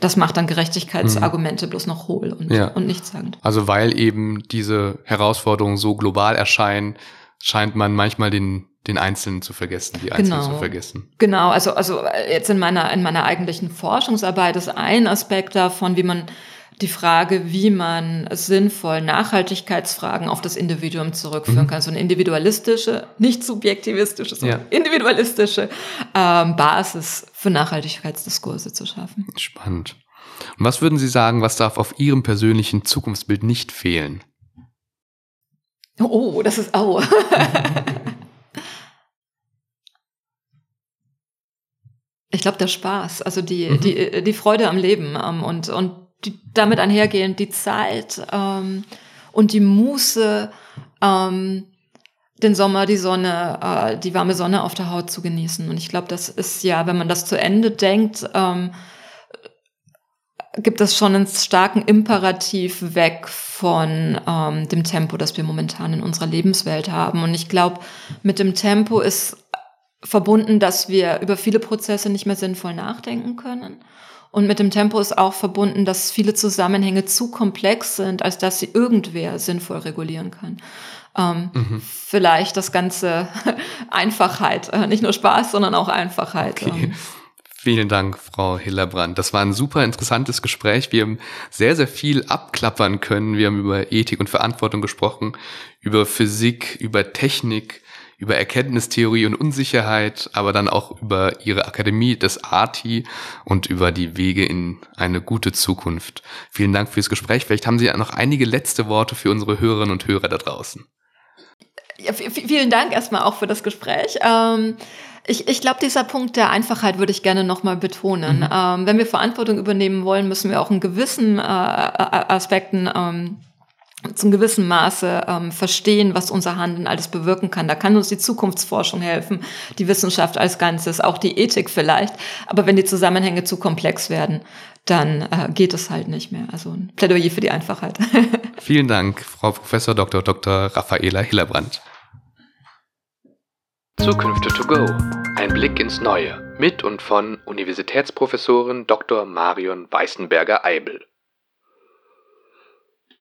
das macht dann Gerechtigkeitsargumente mhm. bloß noch hohl und, ja. und nichtssagend. Also weil eben diese Herausforderungen so global erscheinen, scheint man manchmal den den Einzelnen zu vergessen, die Einzelnen genau. zu vergessen. Genau, also also jetzt in meiner in meiner eigentlichen Forschungsarbeit ist ein Aspekt davon, wie man die Frage, wie man sinnvoll Nachhaltigkeitsfragen auf das Individuum zurückführen mhm. kann. So eine individualistische, nicht subjektivistische, sondern ja. individualistische ähm, Basis für Nachhaltigkeitsdiskurse zu schaffen. Spannend. Und was würden Sie sagen, was darf auf Ihrem persönlichen Zukunftsbild nicht fehlen? Oh, das ist au. <laughs> ich glaube, der Spaß, also die, mhm. die, die Freude am Leben ähm, und, und die, damit einhergehend die Zeit ähm, und die Muße, ähm, den Sommer, die Sonne, äh, die warme Sonne auf der Haut zu genießen. Und ich glaube, das ist ja, wenn man das zu Ende denkt, ähm, gibt es schon einen starken Imperativ weg von ähm, dem Tempo, das wir momentan in unserer Lebenswelt haben. Und ich glaube, mit dem Tempo ist verbunden, dass wir über viele Prozesse nicht mehr sinnvoll nachdenken können. Und mit dem Tempo ist auch verbunden, dass viele Zusammenhänge zu komplex sind, als dass sie irgendwer sinnvoll regulieren kann. Ähm, mhm. Vielleicht das Ganze <laughs> Einfachheit, äh, nicht nur Spaß, sondern auch Einfachheit. Okay. Ähm. Vielen Dank, Frau Hillerbrand. Das war ein super interessantes Gespräch. Wir haben sehr, sehr viel abklappern können. Wir haben über Ethik und Verantwortung gesprochen, über Physik, über Technik, über Erkenntnistheorie und Unsicherheit, aber dann auch über Ihre Akademie, das ARTI und über die Wege in eine gute Zukunft. Vielen Dank fürs Gespräch. Vielleicht haben Sie noch einige letzte Worte für unsere Hörerinnen und Hörer da draußen. Ja, vielen Dank erstmal auch für das Gespräch. Ähm ich, ich glaube, dieser Punkt der Einfachheit würde ich gerne nochmal betonen. Mhm. Ähm, wenn wir Verantwortung übernehmen wollen, müssen wir auch in gewissen äh, Aspekten ähm, zum gewissen Maße ähm, verstehen, was unser Handeln alles bewirken kann. Da kann uns die Zukunftsforschung helfen, die Wissenschaft als Ganzes, auch die Ethik vielleicht. Aber wenn die Zusammenhänge zu komplex werden, dann äh, geht es halt nicht mehr. Also ein Plädoyer für die Einfachheit. <laughs> Vielen Dank, Frau Professor Dr. Dr. Raffaela Hillebrand. Zukünfte to go. Ein Blick ins Neue mit und von Universitätsprofessorin Dr. Marion Weißenberger-Eibel.